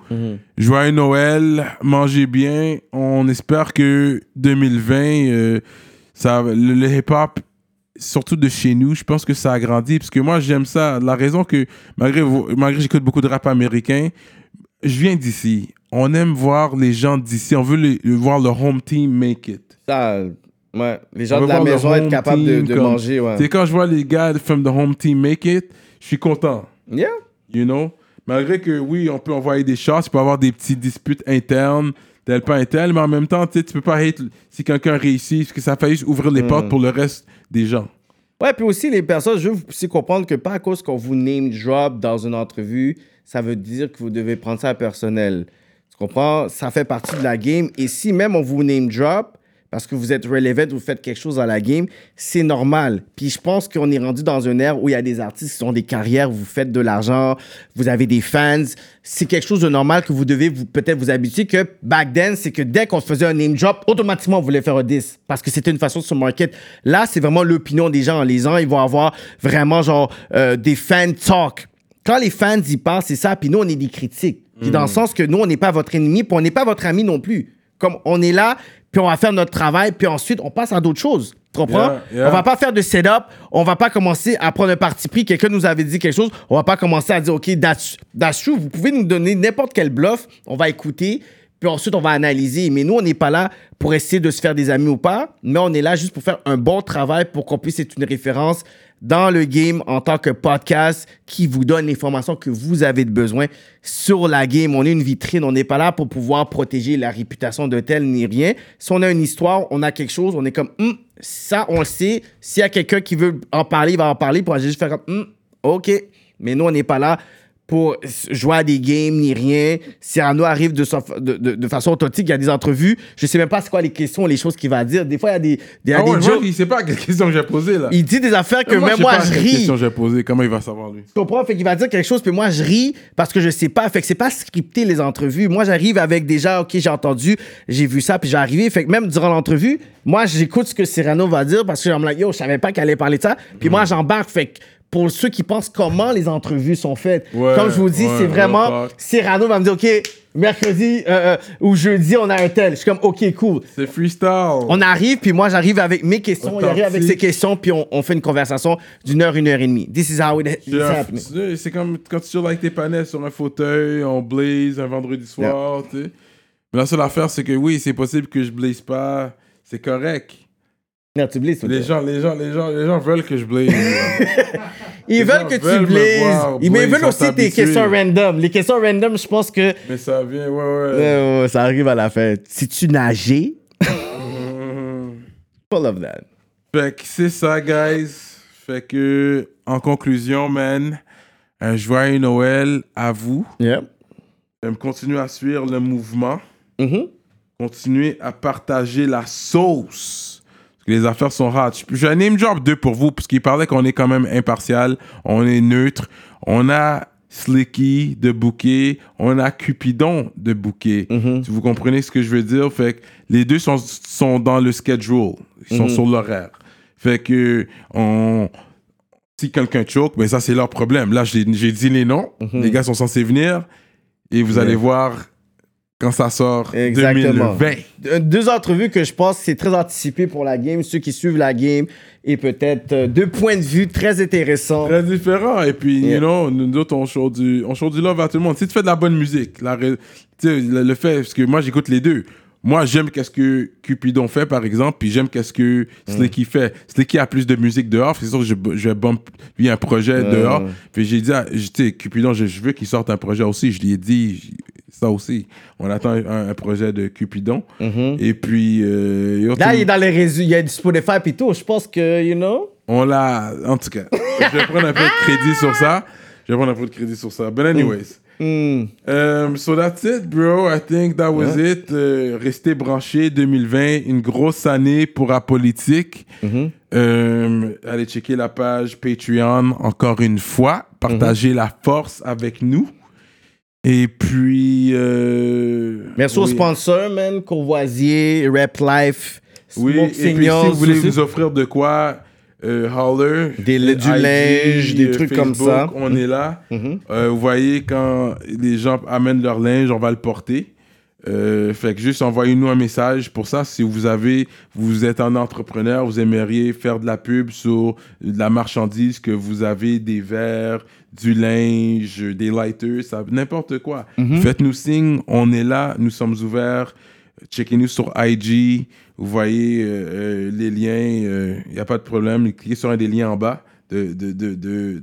Joyeux Noël, mangez bien. On espère que 2020, euh, ça, le, le hip-hop, surtout de chez nous, je pense que ça a grandi. Parce que moi, j'aime ça. La raison que, malgré, malgré j'écoute beaucoup de rap américain, je viens d'ici. On aime voir les gens d'ici. On veut les- voir le home team make it. Ça, ouais. Les gens de la maison être capables de, team de comme- manger, ouais. C'est quand je vois les gars from the home team make it, je suis content. Yeah. You know? Malgré que oui, on peut envoyer des shots, peut y avoir des petites disputes internes, tel pas tel, mais en même temps, tu tu peux pas hate si quelqu'un réussit, parce que ça fait juste ouvrir les portes pour le reste des gens. Ouais, puis aussi, les personnes, je veux vous aussi comprendre que pas à cause qu'on vous name drop dans une entrevue, ça veut dire que vous devez prendre ça personnel. Comprends? Ça fait partie de la game. Et si même on vous name drop, parce que vous êtes relevant, vous faites quelque chose dans la game, c'est normal. Puis je pense qu'on est rendu dans une ère où il y a des artistes qui ont des carrières, vous faites de l'argent, vous avez des fans. C'est quelque chose de normal que vous devez vous, peut-être vous habituer que back then, c'est que dès qu'on faisait un name drop, automatiquement on voulait faire un 10 parce que c'était une façon de se market. Là, c'est vraiment l'opinion des gens en lisant. Ils vont avoir vraiment genre euh, des fan talk. Quand les fans y parlent, c'est ça. Puis nous, on est des critiques. Puis dans le sens que nous, on n'est pas votre ennemi, puis on n'est pas votre ami non plus. Comme on est là, puis on va faire notre travail, puis ensuite, on passe à d'autres choses. Tu comprends? Yeah, yeah. On va pas faire de setup, on va pas commencer à prendre un parti pris. Quelqu'un nous avait dit quelque chose, on va pas commencer à dire, OK, that's, that's true. Vous pouvez nous donner n'importe quel bluff, on va écouter, puis ensuite, on va analyser. Mais nous, on n'est pas là pour essayer de se faire des amis ou pas, mais on est là juste pour faire un bon travail pour qu'on puisse être une référence dans le game en tant que podcast qui vous donne l'information que vous avez besoin sur la game. On est une vitrine, on n'est pas là pour pouvoir protéger la réputation de tel ni rien. Si on a une histoire, on a quelque chose, on est comme, Hum, ça, on le sait. S'il y a quelqu'un qui veut en parler, il va en parler pour juste faire comme, Hum, OK. Mais nous, on n'est pas là pour jouer à des games ni rien. Cyrano arrive de, de, de- de façon authentique, il y a des entrevues. Je sais même pas c'est quoi les questions, les choses qu'il va dire. Des fois, il y a des, Ah des ouais, jokes. moi, il sait pas quelle question que j'ai posée, là. Il dit des affaires que même moi, pas je ris. question j'ai posée. Comment il va savoir, lui? Tu comprends? Fait qu'il va dire quelque chose, puis moi, je ris parce que je sais pas. Fait que c'est pas scripté, les entrevues. Moi, j'arrive avec déjà, OK, j'ai entendu, j'ai vu ça, puis j'ai arrivé. Fait que même durant l'entrevue, moi, j'écoute ce que Cyrano va dire parce que je me like, yo, je savais pas qu'elle allait parler de ça. Puis moi, j'embarque. Fait que pour ceux qui pensent comment les entrevues sont faites, Ouais, comme je vous dis, ouais, c'est vraiment, ouais. Cyrano va me dire, OK, mercredi euh, euh, ou jeudi, on a un tel. Je suis comme, OK, cool. C'est freestyle. On arrive, puis moi, j'arrive avec mes questions, il arrive avec ses questions, puis on, on fait une conversation d'une heure, une heure et demie. This is how it, happening. c'est comme quand tu sur avec tes panels sur un fauteuil, on blaze un vendredi soir, tu sais. Mais la seule affaire, c'est que oui, c'est possible que je blaze pas. C'est correct. Tu blesses, Les gens, les gens, les gens, les gens veulent que je blaze. Ils veulent que tu blazes. Ils mais ils veulent aussi tes questions random. Les questions random, je pense que Mais ça vient, ouais, ouais. euh, ça arrive à la fin. Si tu Mhm. full of that. Fait que c'est ça, guys. Fait que, en conclusion, man, un joyeux Noël à vous. Euh, Continuez à suivre le mouvement. Mhm. Continuez à partager la sauce. Les affaires sont hot. Je- un name drop 2 pour vous, parce qu'il parlait qu'on est quand même impartial, on est neutre. On a Slicky de booker, on a Cupidon de booker. Mhm. Si vous comprenez ce que je veux dire, fait que les deux sont, sont dans le schedule, ils sont Mhm. sur l'horaire. Fait que on, si quelqu'un choke, ben ça c'est leur problème. Là j'ai dit les noms, Mhm. les gars sont censés venir et vous allez voir quand ça sort Exactement. 2020. Deux- entrevues que je pense c'est très anticipé pour la game, ceux qui suivent la game, et peut-être euh, deux points de vue très intéressants. Très différent. Et puis, Yeah. you know, nous autres, on show du, on show du love à tout le monde. Si tu fais de la bonne musique, la, le, le fait, parce que moi, j'écoute les deux. Moi, j'aime qu'est-ce que Cupidon fait, par exemple, puis j'aime qu'est-ce que Slicky fait. Slicky a plus de musique dehors, c'est sûr que je, je vais bump lui un projet dehors. Puis j'ai dit, à- j- tu sais, Cupidon, je, je veux qu'il sorte un projet aussi. Je lui ai dit ça aussi. On attend un, un projet de Cupidon. Et puis, euh, yo, Là, il est dans les réseaux, il y a du Spotify et tout. Je pense que, you know? on l'a. En tout cas, je vais prendre un peu de crédit sur ça. Je vais prendre un peu de crédit sur ça. But, anyways. Hmm. Um, so that's it, bro. I think that was it. Euh, restez branchés 2020, une grosse année pour la politique. Mm-hmm. Um, allez checker la page Patreon encore une fois. Partagez la force avec nous. Et puis. euh, Merci aux sponsors, man. Courvoisier, Rap Life, Oui, Smoke et puis si vous voulez nous offrir de quoi, euh, Holler. Des- euh, du linge, des trucs comme ça. Mm-hmm. On est là. Euh, vous voyez, quand les gens amènent leur linge, on va le porter. Euh, fait que juste envoyez-nous un message pour ça. Si vous avez, vous êtes un entrepreneur, vous aimeriez faire de la pub sur de la marchandise, que vous avez des verres, du linge, des lighters, ça- n'importe quoi. Mm-hmm. Faites-nous signe, on est là, nous sommes ouverts. Checkez-nous sur IG. Vous voyez euh, euh, les liens, il n'y a pas de problème. Cliquez sur un des liens en bas de, de, de, de,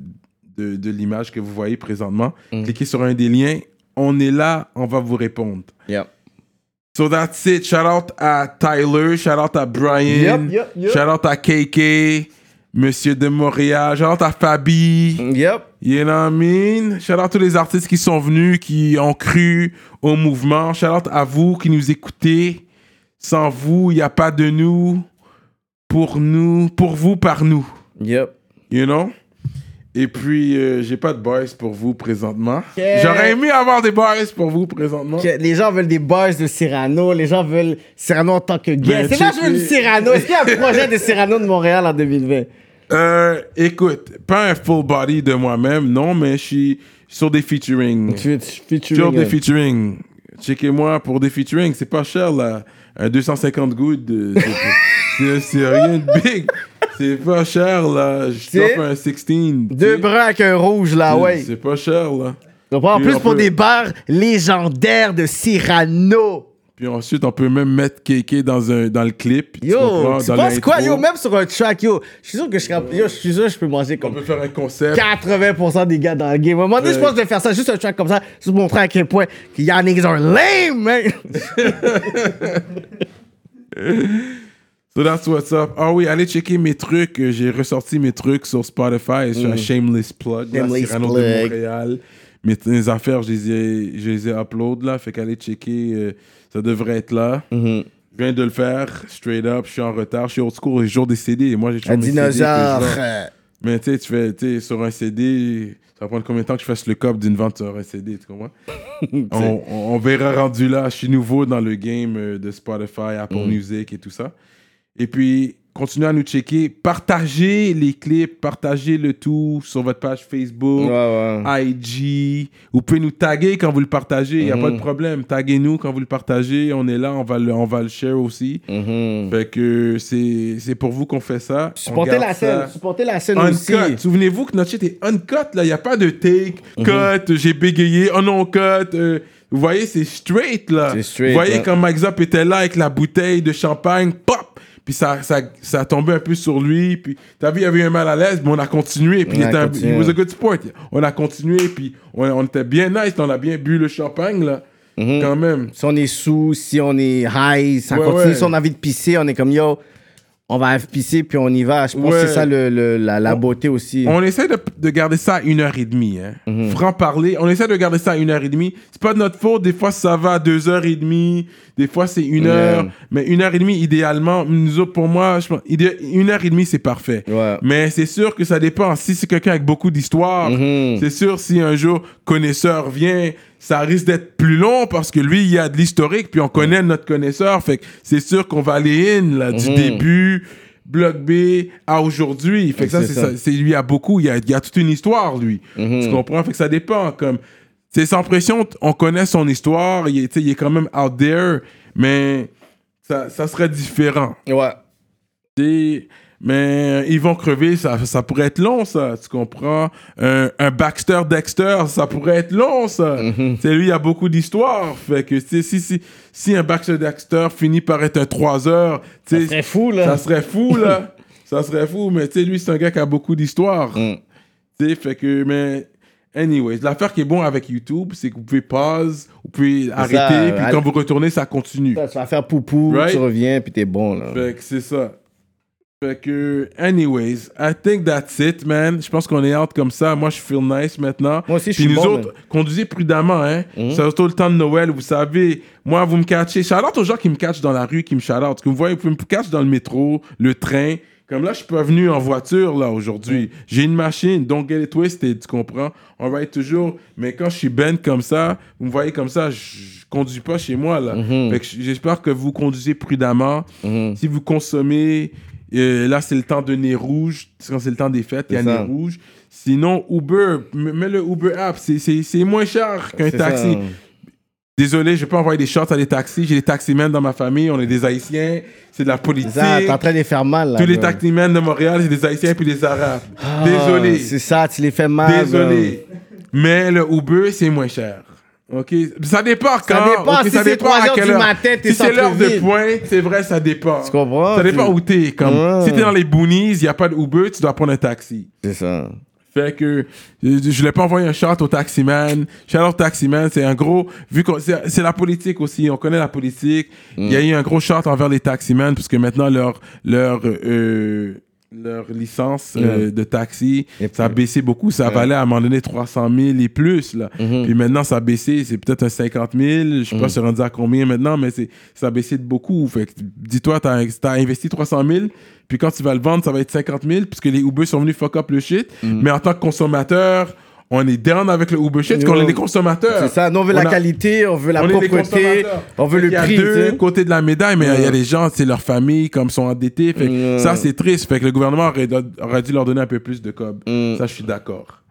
de, de l'image que vous voyez présentement. Mm. Cliquez sur un des liens. On est là, on va vous répondre. Yep. So that's it. Shout out à Tyler, shout out à Brian, Yep, yep, yep. shout out à KK, Monsieur de Montréal, shout out à Fabi. Yep. You know what I mean? Shout out à tous les artistes qui sont venus, qui ont cru au mouvement. Shout out à vous qui nous écoutez. Sans vous, il n'y a pas de nous. Pour nous, pour vous, par nous. Yep. You know? Et puis, euh, j'ai pas de boys pour vous présentement. J'aurais aimé avoir des boys pour vous présentement. Les gens veulent des bars de Cyrano, les gens veulent Cyrano en tant que Ben, guest. C'est là que je veux du. Cyrano. Est-ce qu'il y a un projet de Cyrano de Montréal en 2020? Euh, écoute, pas un full body de moi-même, non, mais je suis sur des featuring. Tu veux featuring? Sur des euh, featuring. Checkez-moi pour des featuring, c'est pas cher là. Un 250 good, euh, c'est- rien de big. C'est pas cher là. Je tape un 16. Deux bruns avec un rouge, là, ouais. C'est pas cher là. Donc, en Puis plus, on pour peut- des bars légendaires de Cyrano. Puis ensuite, on peut même mettre KK dans, un, dans le clip. tu Yo, comprends, tu dans penses quoi, l'intro. yo, même sur un track, yo, je suis sûr que je serais- yo, je suis sûr que je peux manger On comme peut faire un concept. 80% des gars dans le game. À un moment donné, je pense de faire ça, juste un track comme ça, juste pour montrer à quel point que y'all niggas are lame, man. So that's what's up. Ah oui, allez checker mes trucs. J'ai ressorti mes trucs sur Spotify. Je suis un shameless plug. là, Mm. Shameless de plug. Montréal. Mes, mes affaires, je les ai, je les ai upload là. Fait qu'allez checker. euh, ça devrait être là. Mm-hmm. Je viens de le faire, straight up. Je suis en retard. Je suis au secours. Les jours des CD. Et moi, j'ai toujours Un mes dinosaure. Mais tu sais, tu fais, sur un CD, ça va prendre combien de temps que je fasse le cop d'une vente sur un CD, tu comprends? on, on- on verra rendu là. Je suis nouveau dans le game euh, de Spotify, Apple Mm. Music et tout ça. Et puis, continuez à nous checker. Partagez les clips, partagez le tout sur votre page Facebook. Ouais, ouais. IG. Vous pouvez nous taguer quand vous le partagez, il n'y a pas de problème. Taguez-nous quand vous le partagez, on est là, on va le, on va le share aussi. Mhm. Fait que c'est pour vous qu'on fait ça. Supportez la scène, supportez la scène aussi. Souvenez-vous que notre shit est uncut, là. Il n'y a pas de take, Mhm. cut, j'ai bégayé, oh non, cut. euh, vous voyez, c'est straight, là. Straight, Vous voyez, quand Mike Zop était là avec la bouteille de champagne, pop! Puis ça, ça, ça tombait un peu sur lui. Puis t'as vu, il y avait eu un mal à l'aise, mais on a continué. Puis On il a était un, continué. he was a good sport. On a continué, puis on, on était bien nice. On a bien bu le champagne, là. Mhm. Quand même. Si on est sous, si on est high, ça Ouais, continue. ouais. Si on a envie de pisser, on est comme yo. On va FPC puis on y va. Je pense Ouais. que c'est ça le, le- la, la beauté aussi. On essaie de, de garder ça à une heure et demie. Hein. Mhm. Franc parler, on essaie de garder ça à une heure et demie. C'est pas de notre faute. Des fois, ça va à deux heures et demie. Des fois, c'est une heure. Mais une heure et demie, idéalement, nous autres, pour moi, je pense, une heure et demie, c'est parfait. Ouais. Mais c'est sûr que ça dépend. Si c'est quelqu'un avec beaucoup d'histoire, Mhm. c'est sûr, si un jour connaisseur vient, ça risque d'être plus long parce que lui, il y a de l'historique, puis on connaît notre connaisseur. Fait que c'est sûr qu'on va aller in, là, du Mhm. début, bloc B à aujourd'hui. Fait que ça, C'est ça. lui, il y a beaucoup, il y a, il y a toute une histoire, lui. Mhm. Tu comprends? Fait que ça dépend. Comme, c'est sans pression, on connaît son histoire, il il est quand même out there, mais ça, ça serait différent. Ouais. T'sais, mais ils vont crever, ça, ça pourrait être long, ça, tu comprends? Un, un Baxter Dexter, ça pourrait être long, ça. C'est lui, il a beaucoup d'histoires. Fait que, si, si, si un Baxter Dexter finit par être un 3 heures, Ça serait fou, là. ça serait fou, là. ça serait fou, mais tu sais, lui, c'est un gars qui a beaucoup d'histoires. Mm. Tu sais, fait que, mais. Anyways, l'affaire qui est bon avec YouTube, c'est que vous pouvez pause, vous pouvez arrêter, ça, puis euh, quand vous retournez, ça continue. Tu vas faire poupou, Right? tu reviens, puis t'es bon, là. Fait que c'est ça. Fait que, anyways, I think that's it, man. Je pense qu'on est out comme ça. Moi, je feel nice maintenant. Moi aussi, je Puis suis nous bon, autres, conduisez prudemment, hein. Mhm. C'est surtout le temps de Noël, vous savez. Moi, vous me catchez. Shout-out aux gens qui me catchent dans la rue, qui me shout-out. Que vous voyez, vous pouvez me catcher dans le métro, le train. Comme là, je suis pas venu en voiture, là, aujourd'hui. J'ai une machine, don't get it twisted, tu comprends? On ride toujours. Mais quand je suis ben comme ça, vous me voyez comme ça, je conduis pas chez moi, là. Mhm. J'espère que vous conduisez prudemment. Mhm. Si vous consommez, euh, là, c'est le temps de nez rouge. Quand c'est le temps des fêtes, il y a nez rouge. Sinon, Uber, mets le Uber app. C'est- moins cher qu'un taxi. ça. Désolé, je pas envoyer des shots à des taxis. J'ai des taximens dans ma famille. On est des Haïtiens. C'est de la politique. T'es en train de les faire mal, là. Tous les taximens de Montréal, c'est des Haïtiens puis des Arabes. Ah, Désolé. C'est ça, tu les fais mal. Désolé. Mais le Uber, c'est moins cher. OK? Ça dépend quand. Ça dépend. ok, Si ça c'est dépend 3 à heures quelle du heure. matin, t'es Si c'est l'heure de pointe, c'est vrai, ça dépend. Tu comprends? Ça dépend où t'es. Comme, Ouais. Si t'es dans les boonies, il n'y a pas de Uber, tu dois prendre un taxi. C'est ça. Fait que je voulais pas envoyer un shot au taximan. Shout out taximan, c'est un gros vu que c'est la politique aussi, on connaît la politique. Il y a eu un gros shot envers les taximans parce que maintenant leur leur euh, leur licence euh, de taxi, Et ça a baissé beaucoup. Ça valait à un moment donné 300 000 et plus. Là. Mhm. Puis maintenant, ça a baissé. C'est peut-être un 50 000. Je sais pas si c'est rendu à combien maintenant, mais c'est, ça a baissé de beaucoup. Fait dis-toi, t'as, as investi 300 000. Puis quand tu vas le vendre, ça va être 50 000 puisque les Uber sont venus fuck up le shit. Mhm. Mais en tant que consommateur, on est down avec le Uber shit parce qu'on Ouais. est des consommateurs. C'est ça. Nous, on veut On la a- qualité, on veut la on propreté, on veut le qu'il y a prix. deux côtés de la médaille, mais il y a- il y a Ouais. des gens, c'est leur famille, comme sont endettés. Fait Ouais. ça, c'est triste. Fait que le gouvernement aurait, aurait dû leur donner un peu plus de cob. Mm. Ça, je suis d'accord.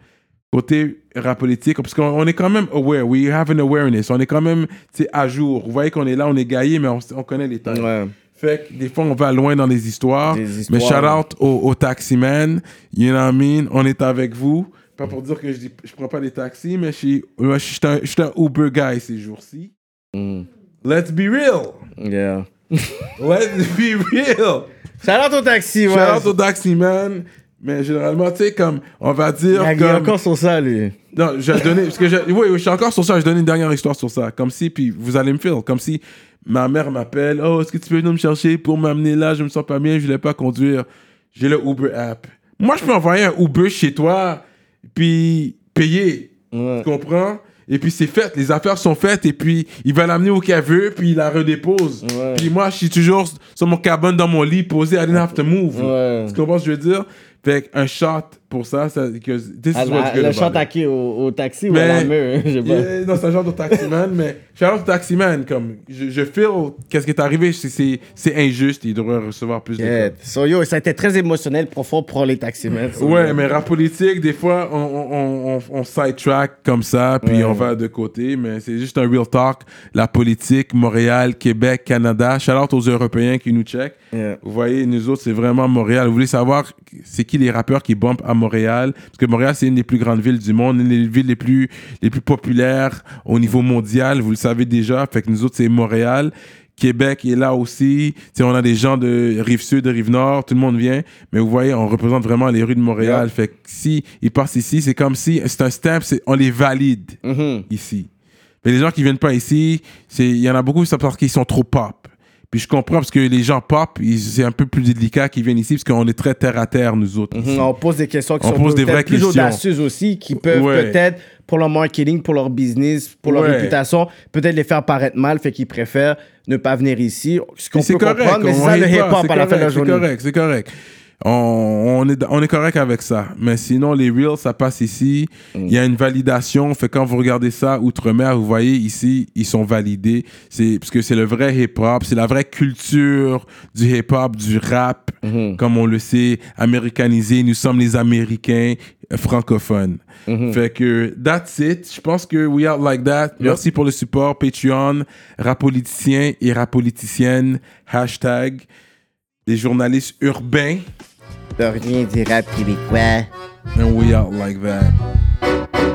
Côté rap politique, parce qu'on on est quand même aware, we have an awareness. On est quand même à jour. Vous voyez qu'on est là, on est gaillé, mais on, on connaît les temps. Ouais. Fait que des fois, on va loin dans les histoires. Des mais shout out au, au taximan. You know what I mean? On est avec vous. Pas pour dire que je, dis, je prends pas les taxis, mais je suis je suis un, je suis un Uber guy ces jours-ci. Mm. Let's be real. Yeah. Let's be real. Shout out au taxi, ouais. Shout out au taximan. Mais généralement, tu sais, comme, on va dire il a comme... encore sur ça, lui. Non, je vais donner. Parce que je, oui, oui, je suis encore sur ça. Je donne une dernière histoire sur ça. Comme si, puis vous allez me faire. Comme si ma mère m'appelle. Oh, est-ce que tu peux venir me chercher pour m'amener là? Je me sens pas bien, je voulais pas conduire. J'ai le Uber app. Moi, je peux envoyer un Uber chez toi, puis payer. Ouais. Tu comprends? Et puis c'est fait, les affaires sont faites, et puis il va l'amener au qu'il veut, puis il la redépose. Ouais. Puis moi, je suis toujours sur mon cabane dans mon lit, posé, I didn't have to move. Ouais. Tu comprends ce que je veux dire? Fait qu'un shot pour ça, ça que this is good le chant taqué au, au taxi ou Mais- à la main, je sais pas. Yeah, non, c'est un genre de taximan, mais shout out taximan, comme, je, je feel qu'est-ce qui est arrivé, c'est- injuste, il devrait recevoir plus de Yeah. codes. So, yo, ça a été très émotionnel, profond pour les taximens. Ouais, mais rap politique, des fois, on, on, on, on sidetrack comme ça, puis Ouais. on va de côté, mais c'est juste un real talk. La politique, Montréal, Québec, Canada, shout out aux Européens qui nous check. Yeah. Vous voyez, nous autres, c'est vraiment Montréal. Vous voulez savoir c'est qui les rappeurs qui bumpent à Montréal? Parce que Montréal, c'est une des plus grandes villes du monde, une des villes les plus, les plus populaires au niveau mondial. Vous le savez déjà. Fait que nous autres, c'est Montréal. Québec est là aussi. Tu sais, on a des gens de rive sud, de rive nord, tout le monde vient. Mais vous voyez, on représente vraiment les rues de Montréal. Fait que si ils passent ici, c'est comme si c'est un stamp, c'est, on les valide Mhm. ici. Mais les gens qui viennent pas ici, c'est il y en a beaucoup, c'est parce qu'ils sont trop pop. Puis je comprends parce que les gens pop, c'est un peu plus délicat qu'ils viennent ici parce qu'on est très terre à terre, nous autres. Mhm, On pose des questions qui On sont pose des vraies plus questions. audacieuses aussi, qui peuvent Ouais. peut-être, pour leur marketing, pour leur business, pour leur Ouais. réputation, peut-être les faire paraître mal, fait qu'ils préfèrent ne pas venir ici. Ce qu'on peut correct. comprendre, mais c'est ça le hip-hop à la fin de la journée. C'est correct, c'est correct. On, on est, on est correct avec ça. Mais sinon, les reels, ça passe ici. Mm. Il y a une validation. Fait quand vous regardez ça outre-mer, vous voyez ici, ils sont validés. C'est parce que c'est le vrai hip-hop, c'est la vraie culture du hip-hop, du rap, Mm-hmm. comme on le sait, américanisé. Nous sommes les Américains francophones. Mm-hmm. Fait que that's it. Je pense que we are like that. Merci pour le support. Patreon, rapoliticiens et rapoliticiennes, hashtag des journalistes urbains. De rien du rap québécois. And we are like that.